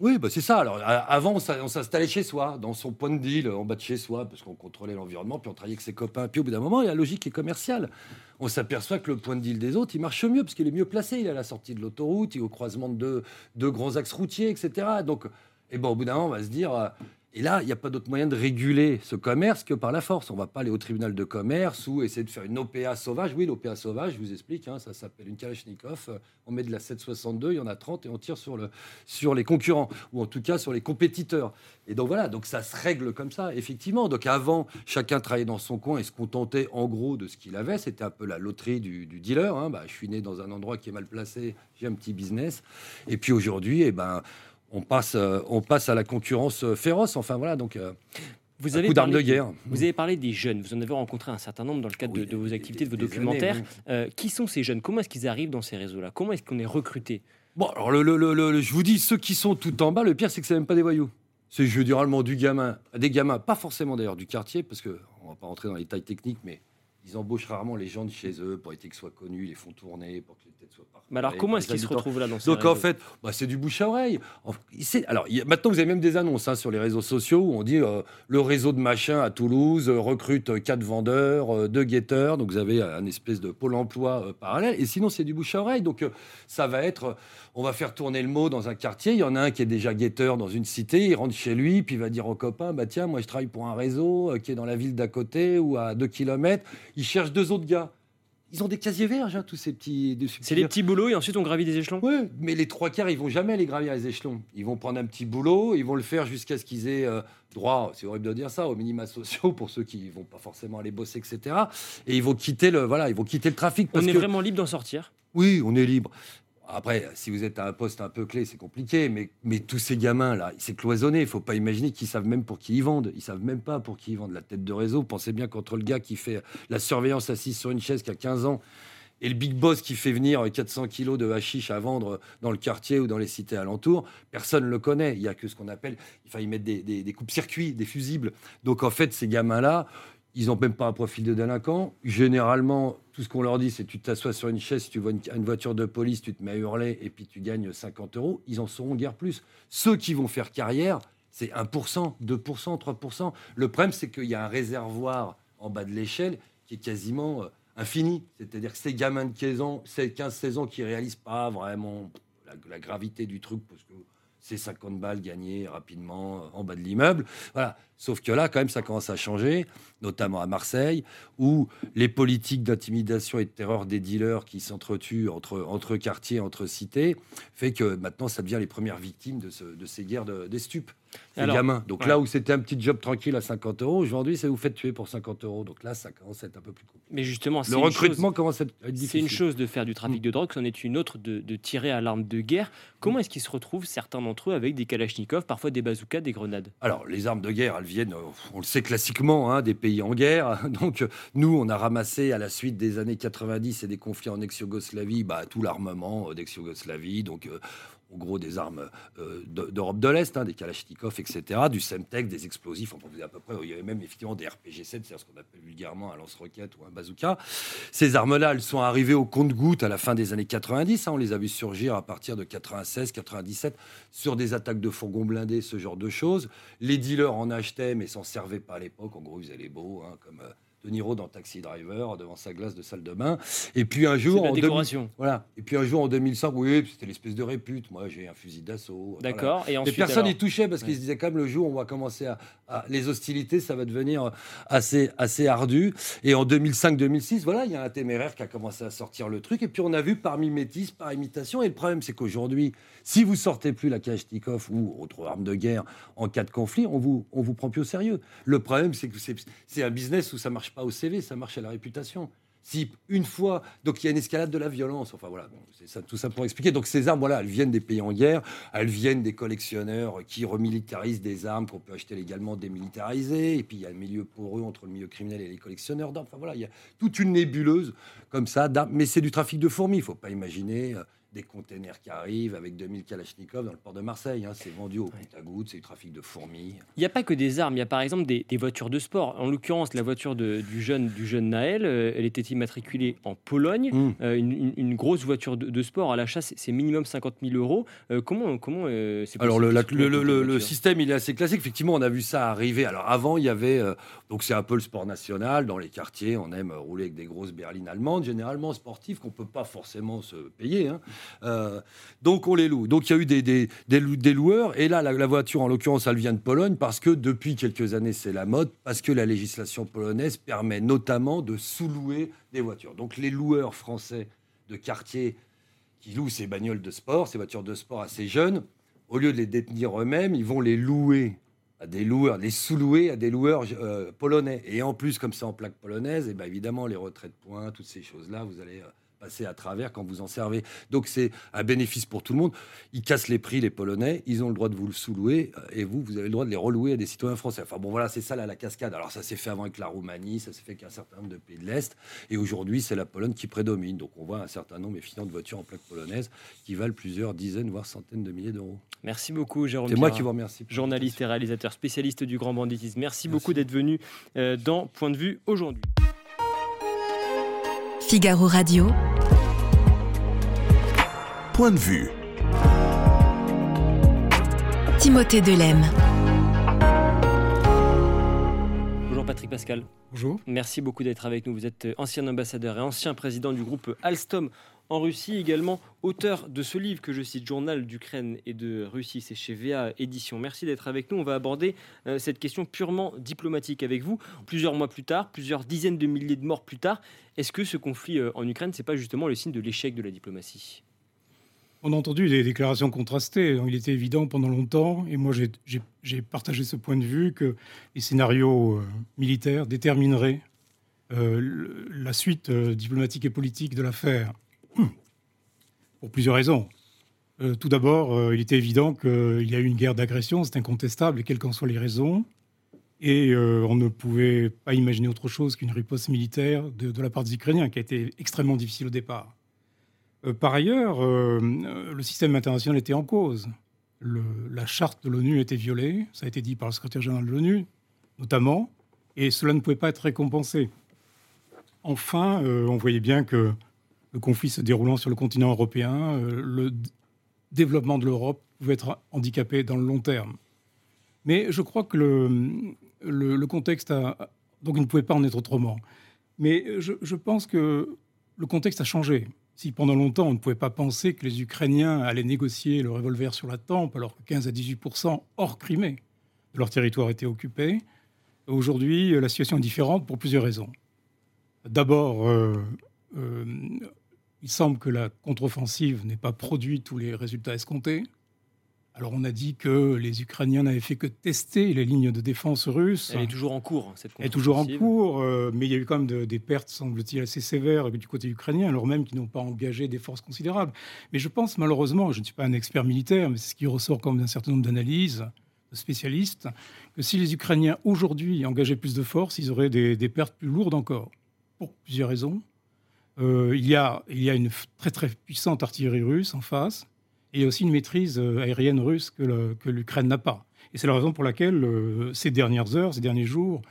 Oui, bah c'est ça. Alors, avant, on s'installait chez soi, dans son point de deal, en bas de chez soi, parce qu'on contrôlait l'environnement, puis on travaillait avec ses copains. Puis au bout d'un moment, la logique est commerciale. On s'aperçoit que le point de deal des autres, il marche mieux, parce qu'il est mieux placé. Il est à la sortie de l'autoroute, il est au croisement de deux, deux grands axes routiers, etc. Donc, et bon, au bout d'un moment, on va se dire. Et là, il n'y a pas d'autre moyen de réguler ce commerce que par la force. On ne va pas aller au tribunal de commerce ou essayer de faire une OPA sauvage. Oui, l'OPA sauvage, je vous explique, hein, ça s'appelle une Kalachnikov. On met de la 762, il y en a 30 et on tire sur, le, sur les concurrents, ou en tout cas sur les compétiteurs. Et donc voilà, donc ça se règle comme ça, effectivement. Donc avant, chacun travaillait dans son coin et se contentait en gros de ce qu'il avait. C'était un peu la loterie du, du dealer. hein. Bah, je suis né dans un endroit qui est mal placé, j'ai un petit business. Et puis aujourd'hui, eh ben, on passe, euh, on passe à la concurrence euh, féroce. Enfin voilà, donc. euh, Vous avez parlé de guerre. Vous avez parlé des jeunes, vous en avez rencontré un certain nombre dans le cadre Oui, de, de vos activités, de vos documentaires. années, oui. Euh, qui sont ces jeunes? Comment est-ce qu'ils arrivent dans ces réseaux-là? Comment est-ce qu'on est recruté? Bon, alors le, le- le- je vous dis, ceux qui sont tout en bas, le pire, c'est que c'est même pas des voyous. C'est généralement du gamin, des gamins, pas forcément d'ailleurs du quartier, parce que on va pas rentrer dans les détails techniques, mais ils embauchent rarement les gens de chez eux pour éviter qu'ils soient connus, ils les font tourner pour que les. Mais alors, comment est-ce les qu'ils se retrouvent là dans Donc en fait, bah, c'est du bouche à oreille. Alors maintenant vous avez même des annonces hein, sur les réseaux sociaux où on dit euh, le réseau de machin à Toulouse euh, recrute euh, quatre vendeurs, euh, deux guetteurs. Donc vous avez un espèce de pôle emploi euh, parallèle. Et sinon c'est du bouche à oreille. Donc ça va être, on va faire tourner le mot dans un quartier. Il y en a un qui est déjà guetteur dans une cité. Il rentre chez lui puis il va dire aux copains bah tiens moi je travaille pour un réseau qui est dans la ville d'à côté ou à deux kilomètres. Il cherche deux autres gars. Ils ont des casiers vierges, hein, tous ces petits. de- ces C'est les petits boulots et ensuite on gravit des échelons? Oui, mais les trois quarts, ils vont jamais les gravir les échelons. Ils vont prendre un petit boulot, ils vont le faire jusqu'à ce qu'ils aient euh, droit, c'est horrible de dire ça, aux minima sociaux pour ceux qui vont pas forcément aller bosser, etc. Et ils vont quitter le, voilà, ils vont quitter le trafic. On est que, vraiment libre d'en sortir? Oui, on est libre. Après, si vous êtes à un poste un peu clé, c'est compliqué, mais, tous ces gamins-là, c'est cloisonné. Il faut pas imaginer qu'ils savent même pour qui ils vendent. Ils savent même pas pour qui ils vendent. La tête de réseau, pensez bien qu'entre le gars qui fait la surveillance assise sur une chaise qui a 15 ans et le big boss qui fait venir 400 kilos de hashish à vendre dans le quartier ou dans les cités alentours, personne ne le connaît. Il y a que ce qu'on appelle, enfin, ils mettent des, des, des coupes-circuits, des fusibles. Donc en fait, ces gamins-là, ils n'ont même pas un profil de délinquant. Généralement, tout ce qu'on leur dit, c'est tu t'assois sur une chaise, tu vois une, voiture de police, tu te mets à hurler et puis tu gagnes 50 euros. Ils en sauront guère plus. Ceux qui vont faire carrière, c'est 1%, 2%, 3%. Le problème, c'est qu'il y a un réservoir en bas de l'échelle qui est quasiment euh, infini. C'est-à-dire que ces gamins de 15 ans, 15-16 ans qui réalisent pas vraiment la, la gravité du truc, parce que c'est 50 balles gagnées rapidement euh, en bas de l'immeuble. Voilà. Sauf que là, quand même, ça commence à changer, notamment à Marseille, où les politiques d'intimidation et de terreur des dealers qui s'entretuent entre, entre quartiers, entre cités, fait que maintenant, ça devient les premières victimes de, ce- de ces guerres de- des stupes. Ces Alors, gamins. Donc ouais. là où c'était un petit job tranquille à 50 euros, aujourd'hui, c'est vous faites tuer pour 50 euros. Donc là, ça commence à être un peu plus compliqué. Mais justement, Le recrutement commence à être difficile. C'est une chose de faire du trafic de drogue, c'en est une autre de, de tirer à l'arme de guerre. Comment est-ce qu'ils se retrouvent, certains d'entre eux, avec des kalachnikovs, parfois des bazookas, des grenades? Alors, les armes de guerre, elles viennent, euh, on le sait classiquement, hein, des pays en guerre. [LAUGHS] Donc, euh, nous, on a ramassé à la suite des années 90 et des conflits en ex-Yougoslavie, bah, tout l'armement euh, d'ex-Yougoslavie. Donc, en gros, des armes euh, de- d'Europe de l'Est, hein, des Kalachnikov, etc., du Semtex, des explosifs. On dire à peu près, il y avait même effectivement des RPG-7, c'est-à-dire ce qu'on appelle vulgairement un lance-roquette ou un bazooka. Ces armes-là, elles sont arrivées au compte-gouttes à la fin des années 90. hein. on les a vues surgir à partir de 96, 97 sur des attaques de fourgons blindés, ce genre de choses. Les dealers en achetaient, mais s'en servaient pas à l'époque. En gros, ils faisaient les beaux, hein, comme euh, De Niro dans Taxi Driver, devant sa glace de salle de bain. Et puis un jour, la en 2000 décoration. voilà. Et puis un jour en 2005, oui, c'était l'espèce de répute. Moi, j'ai un fusil d'assaut. voilà. D'accord. Et Mais ensuite, personne alors n'y touchait parce Ouais. qu'ils se disaient quand même le jour où on va commencer à, à- les hostilités, ça va devenir assez assez ardu. Et en 2005-2006, voilà, il y a un téméraire qui a commencé à sortir le truc. Et puis on a vu par mimétisme, par imitation. Et le problème, c'est qu'aujourd'hui, si vous sortez plus la Kalachnikov ou autre arme de guerre en cas de conflit, on vous on vous prend plus au sérieux. Le problème, c'est que c'est c'est un business où ça marche pas au CV, ça marche à la réputation. Si une fois, donc il y a une escalade de la violence, enfin voilà, c'est ça, tout ça pour expliquer. Donc ces armes, voilà, elles viennent des pays en guerre, elles viennent des collectionneurs qui remilitarisent des armes qu'on peut acheter légalement démilitarisées, et puis il y a le milieu poreux entre le milieu criminel et les collectionneurs d'armes. Enfin voilà, il y a toute une nébuleuse comme ça d'armes, mais c'est du trafic de fourmis. Il faut pas imaginer euh, des containers qui arrivent avec 2000 Kalachnikov dans le port de Marseille. hein. C'est vendu au compte à gouttes, c'est du trafic de fourmis. Il n'y a pas que des armes, il y a par exemple des, des voitures de sport. En l'occurrence, la voiture de- du, jeune, du jeune Naël, euh, elle était immatriculée en Pologne. Mm. Euh, une, une- une grosse voiture de, de sport à l'achat, c'est c'est minimum 50 000 euros. Euh, comment comment c'est Alors le, la- système il est assez classique. Effectivement, on a vu ça arriver. Alors avant, il y avait donc c'est un peu le sport national dans les quartiers. On aime rouler avec des grosses berlines allemandes, généralement sportives qu'on peut pas forcément se payer. hein. Euh, donc on les loue. Donc il y a eu des, des, des lou- des loueurs. Et là, la, voiture en l'occurrence, elle vient de Pologne parce que depuis quelques années, c'est la mode parce que la législation polonaise permet notamment de sous-louer des voitures. Donc les loueurs français de quartier qui louent ces bagnoles de sport, ces voitures de sport assez jeunes, au lieu de les détenir eux-mêmes, ils vont les louer à des loueurs, les sous-louer à des loueurs euh, polonais. Et en plus, comme c'est en plaque polonaise, et ben évidemment, les retraits de points, toutes ces choses-là, vous allez euh, passer à travers quand vous en servez. Donc c'est un bénéfice pour tout le monde. Ils cassent les prix, les Polonais, ils ont le droit de vous le sous-louer, et vous, vous avez le droit de les relouer à des citoyens français. Enfin bon, voilà, c'est ça là, la cascade. Alors ça s'est fait avant avec la Roumanie, ça s'est fait avec un certain nombre de pays de l'Est, et aujourd'hui c'est la Pologne qui prédomine. Donc on voit un certain nombre, évidemment, de voitures en plaque polonaise qui valent plusieurs dizaines, voire centaines de milliers d'euros. Merci beaucoup, Jérôme. C'est moi qui vous remercie. Journaliste et réalisateur spécialiste du grand banditisme. Merci, beaucoup d'être venu euh, dans Point de vue aujourd'hui. Figaro Radio. Point de vue. Timothée Delem. Bonjour Patrick Pascal. Bonjour. Merci beaucoup d'être avec nous. Vous êtes ancien ambassadeur et ancien président du groupe Alstom en Russie, également auteur de ce livre que je cite, Journal d'Ukraine et de Russie, c'est chez VA Édition. Merci d'être avec nous. On va aborder euh, cette question purement diplomatique avec vous. Plusieurs mois plus tard, plusieurs dizaines de milliers de morts plus tard, est-ce que ce conflit euh, en Ukraine, c'est pas justement le signe de l'échec de la diplomatie? On a entendu des déclarations contrastées. il était évident pendant longtemps, et moi j'ai partagé ce point de vue, que les scénarios euh, militaires détermineraient la suite diplomatique et politique de l'affaire. Pour plusieurs raisons. Euh, tout d'abord, euh, il était évident qu'il y a eu une guerre d'agression, c'est incontestable, quelles qu'en soient les raisons. Et euh, on ne pouvait pas imaginer autre chose qu'une riposte militaire de, la part des Ukrainiens, qui a été extrêmement difficile au départ. par ailleurs, le système international était en cause. la charte de l'ONU était violée, ça a été dit par le secrétaire général de l'ONU, notamment, et cela ne pouvait pas être récompensé. Enfin, on voyait bien que le conflit se déroulant sur le continent européen, euh, le développement de l'Europe pouvait être handicapé dans le long terme. Mais je crois que le, contexte a... Donc il ne pouvait pas en être autrement. Mais je, pense que le contexte a changé. Si pendant longtemps on ne pouvait pas penser que les Ukrainiens allaient négocier le revolver sur la tempe alors que 15 à 18% hors Crimée de leur territoire était occupé, aujourd'hui la situation est différente pour plusieurs raisons. D'abord, euh, euh, il semble que la contre-offensive n'ait pas produit tous les résultats escomptés. Alors on a dit que les Ukrainiens n'avaient fait que tester les lignes de défense russes. Elle est toujours en cours, cette Elle est toujours en cours, euh, mais il y a eu quand même des pertes, semble-t-il, assez sévères du côté ukrainien, alors même qu'ils n'ont pas engagé des forces considérables. Mais je pense malheureusement, je ne suis pas un expert militaire, mais c'est ce qui ressort comme d'un certain nombre d'analyses de spécialistes, que si les Ukrainiens aujourd'hui engageaient plus de forces, ils auraient des pertes plus lourdes encore, pour plusieurs raisons. Euh, il, y a, une très très puissante artillerie russe en face, et aussi une maîtrise euh, aérienne russe que l'Ukraine n'a pas. Et c'est la raison pour laquelle, euh, ces dernières heures, ces derniers jours,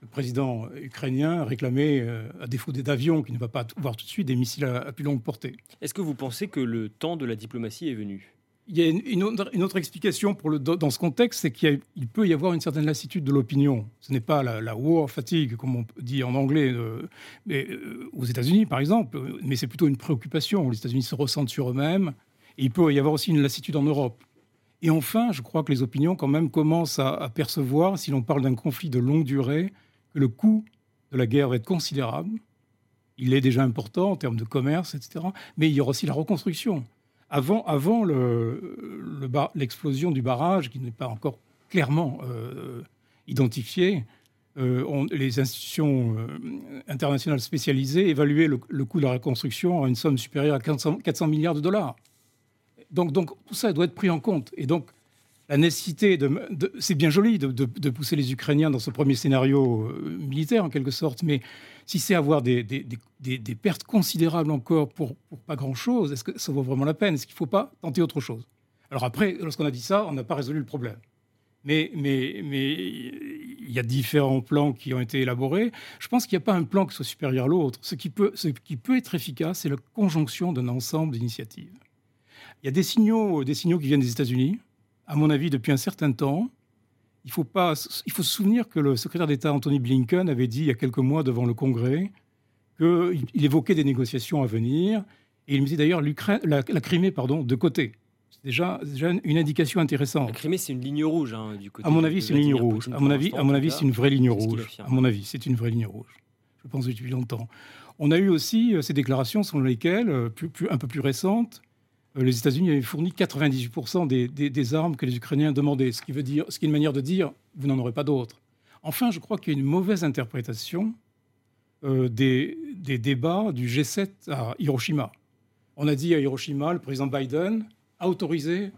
le président ukrainien réclamait, à défaut d'avions qui ne va pas voir tout de suite, des missiles à plus longue portée. Est-ce que vous pensez que le temps de la diplomatie est venu? Il y a une, autre, explication pour le, dans ce contexte, c'est qu'il peut y avoir une certaine lassitude de l'opinion. Ce n'est pas la, war fatigue, comme on dit en anglais, euh, euh, aux États-Unis par exemple, mais c'est plutôt une préoccupation. Les États-Unis se ressentent sur eux-mêmes, il peut y avoir aussi une lassitude en Europe. Et enfin, je crois que les opinions quand même commencent à, à percevoir, si l'on parle d'un conflit de longue durée, que le coût de la guerre va être considérable. Il est déjà important en termes de commerce, etc. Mais il y aura aussi la reconstruction avant, l'explosion le, du barrage, qui n'est pas encore clairement euh, identifié, euh, les institutions euh, internationales spécialisées évaluaient le, coût de la reconstruction à une somme supérieure à 400, 400 milliards de dollars. Donc, tout ça doit être pris en compte. Et donc, la nécessité de, c'est bien joli de, pousser les Ukrainiens dans ce premier scénario militaire en quelque sorte, mais si c'est avoir des, pertes considérables encore pour, pas grand-chose, est-ce que ça vaut vraiment la peine? Est-ce qu'il ne faut pas tenter autre chose? Alors après, lorsqu'on a dit ça, on n'a pas résolu le problème. Mais, il y a différents plans qui ont été élaborés. Je pense qu'il n'y a pas un plan qui soit supérieur à l'autre. Ce, qui peut, ce qui peut être efficace, c'est la conjonction d'un ensemble d'initiatives. Il y a des signaux, des signaux qui viennent des États-Unis, à mon avis, depuis un certain temps, il faut, pas, il faut se souvenir que le secrétaire d'État Anthony Blinken avait dit il y a quelques mois devant le Congrès qu'il il évoquait des négociations à venir. Et il me dit d'ailleurs la, la Crimée pardon, de côté. C'est déjà, déjà, une indication intéressante. La Crimée, c'est une ligne rouge hein, du côté. À mon avis, c'est une ligne rouge. À mon avis, à mon avis, c'est une vraie ligne rouge. À mon avis, c'est une vraie ligne rouge. Je pense depuis longtemps. On a eu aussi euh, ces déclarations selon lesquelles, euh, plus, un peu plus récentes, les États-Unis avaient fourni 98% des, armes que les Ukrainiens demandaient, ce qui, veut dire, ce qui est une manière de dire vous n'en aurez pas d'autres. Enfin, je crois qu'il y a une mauvaise interprétation euh, des, débats du G7 à Hiroshima. On a dit à Hiroshima, le président Biden a autorisé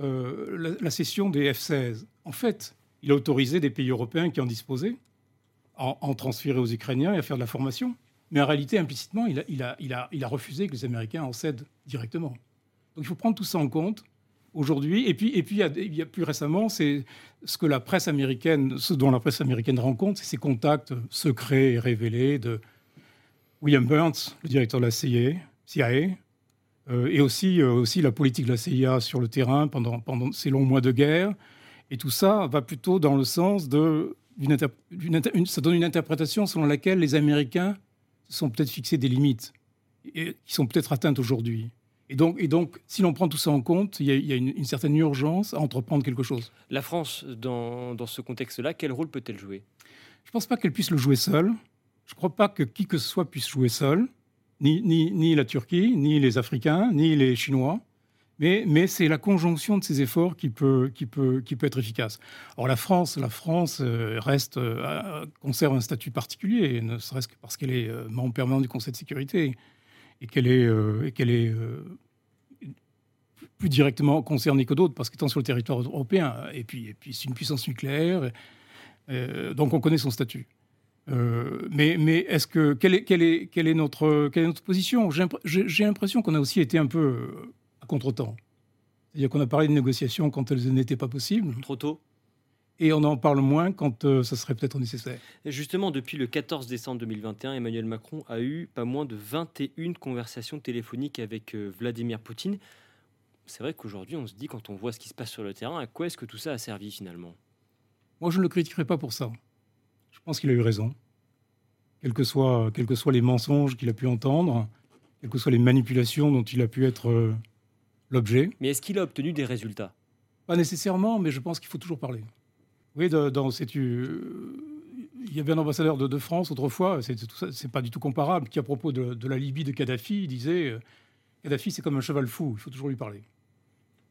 euh, la, cession des F-16. En fait, il a autorisé des pays européens qui en disposaient à en transférer aux Ukrainiens et à faire de la formation. Mais en réalité, implicitement, il a refusé que les Américains en cèdent directement. Donc il faut prendre tout ça en compte aujourd'hui. Et puis, et puis il, y a, plus récemment, c'est ce que la presse américaine, ce dont la presse américaine rend compte, c'est ces contacts secrets et révélés de William Burns, le directeur de la CIA, CIA euh, et aussi, euh, aussi la politique de la CIA sur le terrain pendant, ces longs mois de guerre. Et tout ça va plutôt dans le sens de... ça donne une interprétation selon laquelle les Américains se sont peut-être fixés des limites et qui sont peut-être atteintes aujourd'hui. Et donc, et donc, si l'on prend tout ça en compte, il y a, il y a une, une certaine urgence à entreprendre quelque chose. La France, dans, dans ce contexte-là, quel rôle peut-elle jouer? Je ne pense pas qu'elle puisse le jouer seule. Je ne crois pas que qui que ce soit puisse jouer seul, ni, ni, ni la Turquie, ni les Africains, ni les Chinois. Mais, mais c'est la conjonction de ces efforts qui peut, qui, peut, qui peut être efficace. Or, la France, la France euh, reste, euh, conserve un statut particulier, ne serait-ce que parce qu'elle est euh, membre permanent du Conseil de sécurité et qu'elle est, euh, euh, plus directement concernée que d'autres, parce qu'étant sur le territoire européen, et puis, c'est une puissance nucléaire, euh, donc on connaît son statut. Mais est-ce que quelle est, notre, quelle est notre position? J'ai impr- J'ai j'ai l'impression qu'on a aussi été un peu à contre-temps. C'est-à-dire qu'on a parlé de négociations quand elles n'étaient pas possibles, Trop tôt? Et on en parle moins quand euh, ça serait peut-être nécessaire. Et Justement, depuis le 14 décembre 2021, Emmanuel Macron a eu pas moins de 21 conversations téléphoniques avec euh, Vladimir Poutine. C'est vrai qu'aujourd'hui, on se dit, quand on voit ce qui se passe sur le terrain, à quoi est-ce que tout ça a servi finalement? Moi, je ne le critiquerai pas pour ça. Je pense qu'il a eu raison. Quels que soient, quels que soient les mensonges qu'il a pu entendre, quelles que soient les manipulations dont il a pu être euh, l'objet. Mais est-ce qu'il a obtenu des résultats? Pas nécessairement, mais je pense qu'il faut toujours parler. Oui, de- dans, c'est, euh, il y avait un ambassadeur de, France autrefois, c'est, pas du tout comparable, qui à propos de, la Libye de Kadhafi, disait euh, Kadhafi c'est comme un cheval fou, il faut toujours lui parler.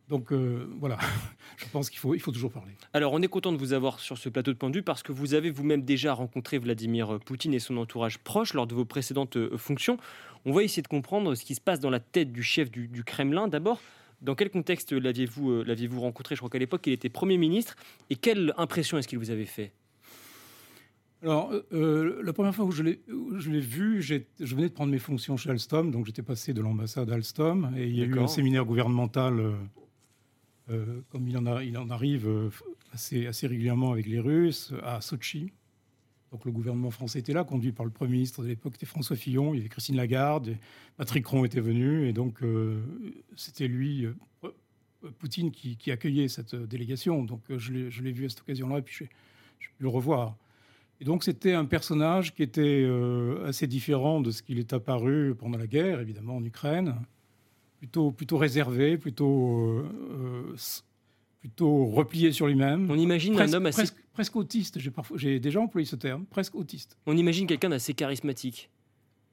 Donc euh, voilà, [LAUGHS] je pense qu'il faut, toujours parler. Alors, on est content de vous avoir sur ce plateau de vue parce que vous avez vous-même déjà rencontré Vladimir Poutine et son entourage proche lors de vos précédentes fonctions. On va essayer de comprendre ce qui se passe dans la tête du chef du Kremlin. D'abord, dans quel contexte l'aviez-vous euh, l'aviez-vous rencontré? Je crois qu'à l'époque, il était Premier ministre. Et quelle impression est-ce qu'il vous avait fait? Alors, euh, euh, la première fois où je l'ai, vu, je venais de prendre mes fonctions chez Alstom, donc j'étais passé de l'ambassade à Alstom, et il y a eu un séminaire gouvernemental, euh, euh, comme il en, a- il en arrive assez, assez régulièrement avec les Russes, à Sochi. Donc le gouvernement français était là, conduit par le Premier ministre de l'époque, c'était François Fillon, il y avait Christine Lagarde, Patrick Ron était venu, et donc euh, c'était lui, euh, Poutine, qui, accueillait cette euh, délégation. Donc je l'ai vu à cette occasion-là, et puis j'ai pu le revoir. Et donc c'était un personnage qui était assez différent de ce qu'il est apparu pendant la guerre, évidemment en Ukraine, plutôt réservé, plutôt plutôt replié sur lui-même. On imagine Presque, un homme assez... presque, presque autiste. J'ai parfois j'ai déjà employé ce terme, presque autiste. On imagine quelqu'un d'assez charismatique.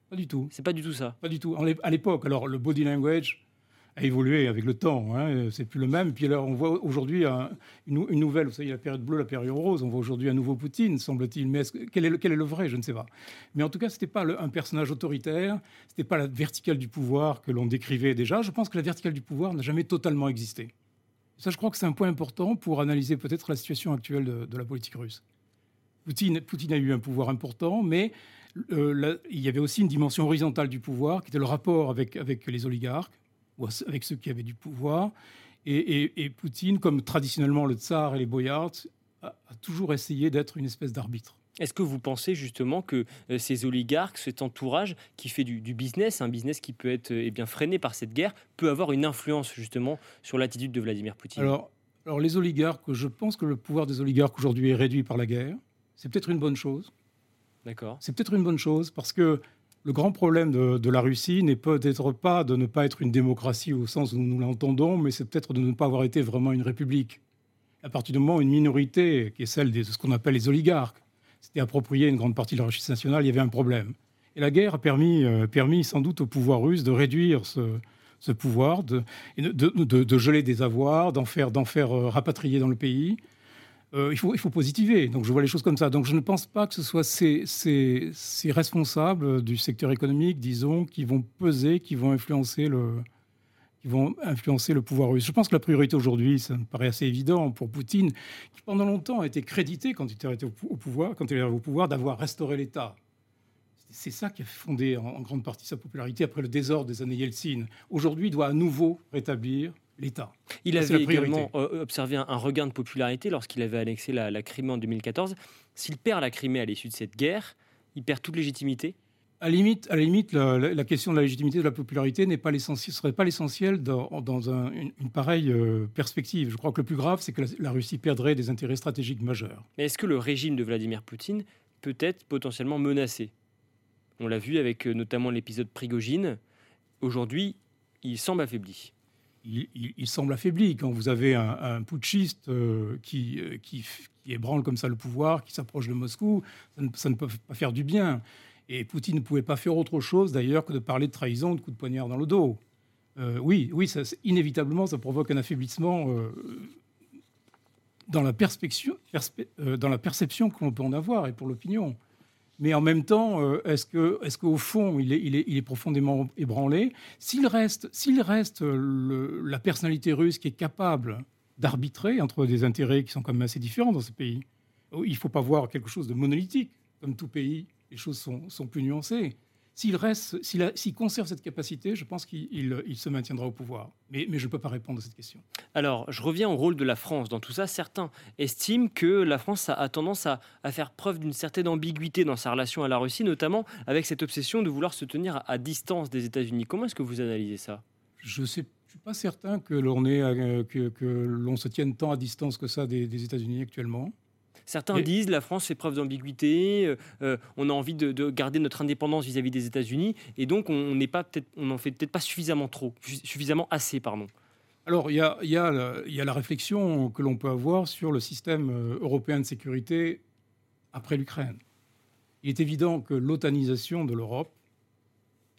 Pas du tout, C'est pas du tout ça. pas du tout. À l'époque, alors le body language a évolué avec le temps. Hein, c'est plus le même. Puis alors on voit aujourd'hui un- une, nou- une nouvelle. Vous savez, la période bleue, la période rose. On voit aujourd'hui un nouveau Poutine, semble-t-il. Mais est-ce que- quel, est le, quel est le vrai Je ne sais pas. Mais en tout cas, c'était pas le- un personnage autoritaire. C'était pas la verticale du pouvoir que l'on décrivait déjà. Je pense que la verticale du pouvoir n'a jamais totalement existé. Ça, je crois que c'est un point important pour analyser peut-être la situation actuelle de, la politique russe. Poutine, a eu un pouvoir important, mais euh, il y avait aussi une dimension horizontale du pouvoir, qui était le rapport avec, les oligarques, ou avec ceux qui avaient du pouvoir. Et, Poutine, comme traditionnellement le tsar et les boyards, a toujours essayé d'être une espèce d'arbitre. Est-ce que vous pensez justement que euh, ces oligarques, cet entourage qui fait du, du business, un business qui peut être euh, eh bien freiné par cette guerre, peut avoir une influence justement sur l'attitude de Vladimir Poutine? Alors, alors, les oligarques, je pense que le pouvoir des oligarques aujourd'hui est réduit par la guerre. C'est peut-être une bonne chose. D'accord. C'est peut-être une bonne chose parce que le grand problème de, de la Russie n'est peut-être pas de ne pas être une démocratie au sens où nous l'entendons, mais c'est peut-être de ne pas avoir été vraiment une république. À partir du moment où une minorité, qui est celle de ce qu'on appelle les oligarques, s'était appropriée une grande partie de la richesse nationale, il y avait un problème. Et la guerre a permis, euh, permis sans doute au pouvoir russe de réduire ce, pouvoir, de, de, geler des avoirs, d'en faire, faire euh, rapatrier dans le pays, il, faut, il faut positiver. Donc je vois les choses comme ça. Donc je ne pense pas que ce soit ces responsables du secteur économique, disons, qui vont peser, qui vont influencer le, qui vont influencer le pouvoir russe. Je pense que la priorité aujourd'hui, ça me paraît assez évident pour Poutine, qui pendant longtemps a été crédité quand il était au pouvoir, quand il est au pouvoir, d'avoir restauré l'État. C'est ça qui a fondé en grande partie sa popularité après le désordre des années Yeltsin. Aujourd'hui, il doit à nouveau rétablir l'État. Il avait également euh, observé un, regain de popularité lorsqu'il avait annexé la, la Crimée en 2014. S'il perd la Crimée à l'issue de cette guerre, il perd toute légitimité à la limite, à la, limite la, question de la légitimité de la popularité n'est pas l'essentiel, serait pas l'essentiel dans, une, pareille euh, perspective. Je crois que le plus grave, c'est que la, Russie perdrait des intérêts stratégiques majeurs. Mais est-ce que le régime de Vladimir Poutine peut être potentiellement menacé? On l'a vu avec euh, notamment l'épisode Prigogine. Aujourd'hui, il semble affaibli. Il, semble affaibli quand vous avez un, putschiste euh, qui, qui, ébranle comme ça le pouvoir, qui s'approche de Moscou. ça ne peut pas faire du bien. Et Poutine ne pouvait pas faire autre chose d'ailleurs que de parler de trahison, de coup de poignard dans le dos. Euh, oui, oui, ça, inévitablement, ça provoque un affaiblissement euh, dans, la euh, dans la perception que l'on peut en avoir et pour l'opinion. Mais en même temps, est-ce que, est qu'au fond, il est, profondément ébranlé? S'il reste, s'il reste la personnalité russe qui est capable d'arbitrer entre des intérêts qui sont quand même assez différents dans ce pays, il ne faut pas voir quelque chose de monolithique, comme tout pays les choses sont, plus nuancées. S'il reste, s'il conserve cette capacité, je pense qu'il se maintiendra au pouvoir. Mais, je ne peux pas répondre à cette question. Alors, je reviens au rôle de la France dans tout ça. Certains estiment que la France a, tendance à, faire preuve d'une certaine ambiguïté dans sa relation à la Russie, notamment avec cette obsession de vouloir se tenir à distance des États-Unis. Comment est-ce que vous analysez ça? Je ne suis pas certain que l'on que, se tienne tant à distance que ça des États-Unis actuellement. Certains disent la France fait preuve d'ambiguïté, euh, euh, on a envie de, garder notre indépendance vis-à-vis des États-Unis, et donc on n'est pas peut-être, on en fait peut-être pas suffisamment trop, suffisamment assez, pardon. Alors il y a, y, a y a, la réflexion que l'on peut avoir sur le système euh, européen de sécurité après l'Ukraine. Il est évident que l'otanisation de l'Europe,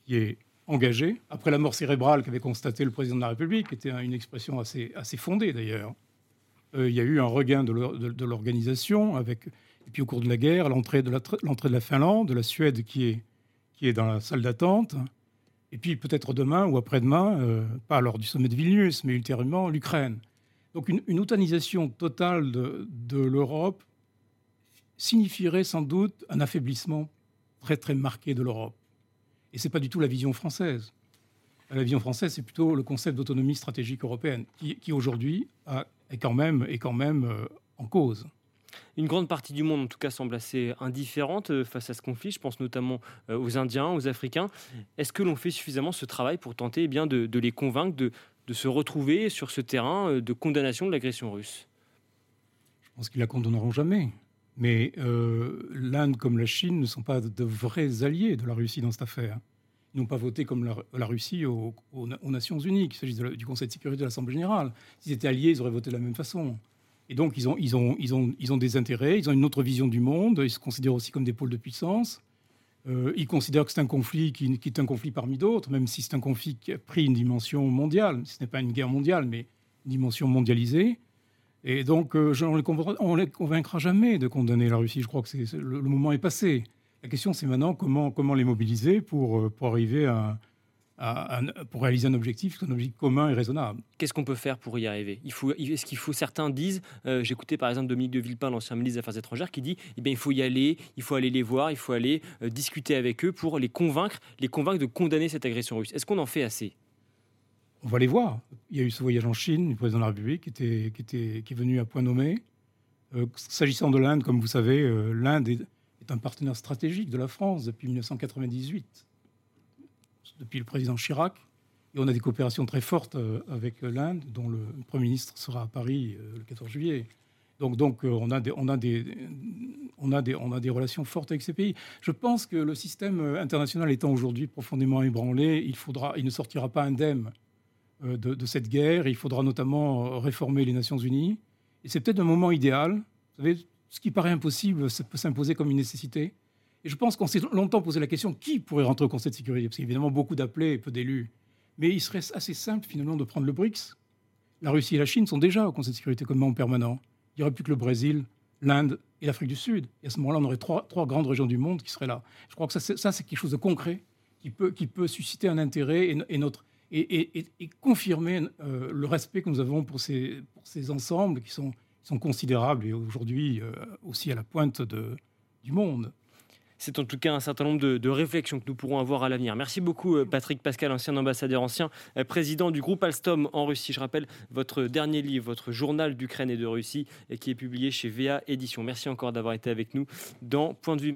qui est engagée, après la mort cérébrale qu'avait constaté le président de la République, qui était une expression assez, assez fondée d'ailleurs, il y a eu un regain de l'organisation, avec, et puis au cours de la guerre, l'entrée de la, Finlande, de la Suède qui est, qui est dans la salle d'attente, et puis peut-être demain ou après-demain, euh, pas lors du sommet de Vilnius, mais ultérieurement, l'Ukraine. Donc une, une otanisation totale de, l'Europe signifierait sans doute un affaiblissement très très marqué de l'Europe. Et ce n'est pas du tout la vision française. La vision française, c'est plutôt le concept d'autonomie stratégique européenne, qui aujourd'hui a est quand même, est quand même euh, en cause. Une grande partie du monde, en tout cas, semble assez indifférente euh, face à ce conflit. Je pense notamment euh, aux Indiens, aux Africains. Est-ce que l'on fait suffisamment ce travail pour tenter eh bien, de, les convaincre de, de, se retrouver sur ce terrain de condamnation de l'agression russe? Je pense qu'ils la condamneront jamais. Mais l'Inde comme la Chine ne sont pas de vrais alliés de la Russie dans cette affaire. N'ont pas voté comme la, Russie aux, Nations Unies, qu'il s'agisse du Conseil de sécurité de l'Assemblée générale. S'ils étaient alliés, ils auraient voté de la même façon. Et donc, ils ont, des intérêts, ils ont une autre vision du monde, ils se considèrent aussi comme des pôles de puissance. Euh, ils considèrent que c'est un conflit qui, est un conflit parmi d'autres, même si c'est un conflit qui a pris une dimension mondiale. Ce n'est pas une guerre mondiale, mais une dimension mondialisée. Et donc, euh, on ne les, convaincra jamais de condamner la Russie. Je crois que le moment est passé. La question, c'est maintenant comment, comment les mobiliser pour, euh, pour arriver à, pour réaliser un objectif, un objectif commun et raisonnable. Qu'est-ce qu'on peut faire pour y arriver? Il faut, Est-ce qu'il faut, certains disent, euh, j'écoutais par exemple Dominique de Villepin, l'ancien ministre des Affaires étrangères, qui dit, eh bien, il faut y aller, il faut aller les voir, il faut aller euh, discuter avec eux pour les convaincre, les convaincre de condamner cette agression russe. Est-ce qu'on en fait assez? On va les voir. Il y a eu ce voyage en Chine du président de la République qui, était, qui, était, qui est venu à point nommé. S'agissant de l'Inde, comme vous savez, l'Inde est est un partenaire stratégique de la France depuis 1998, depuis le président Chirac. Et on a des coopérations très fortes euh, avec l'Inde, dont le Premier ministre sera à Paris euh, le 14 juillet. Donc, donc euh, on, a des, on, a des, on, a des, on a des relations fortes avec ces pays. Je pense que le système international étant aujourd'hui profondément ébranlé, il, faudra, il ne sortira pas indemne de, de cette guerre. Il faudra notamment réformer les Nations Unies. Et c'est peut-être un moment idéal. Vous savez, ce qui paraît impossible ça peut s'imposer comme une nécessité. Et je pense qu'on s'est longtemps posé la question qui pourrait rentrer au Conseil de sécurité? Parce qu'il y a évidemment beaucoup d'appelés et peu d'élus. Mais il serait assez simple finalement de prendre le BRICS. La Russie et la Chine sont déjà au Conseil de sécurité comme membre permanent. Il n'y aurait plus que le Brésil, l'Inde et l'Afrique du Sud. Et à ce moment-là, on aurait trois, grandes régions du monde qui seraient là. Je crois que ça, c'est quelque chose de concret qui peut, susciter un intérêt et, notre, et, confirmer euh, le respect que nous avons pour ces, pour ces ensembles qui sont, sont considérables et aujourd'hui euh, aussi à la pointe de, du monde. C'est en tout cas un certain nombre de, réflexions que nous pourrons avoir à l'avenir. Merci beaucoup euh, Patrick Pascal, ancien ambassadeur, ancien euh, président du groupe Alstom en Russie. Je rappelle votre dernier livre, votre journal d'Ukraine et de Russie, qui est publié chez VA Édition. Merci encore d'avoir été avec nous dans Point de vue.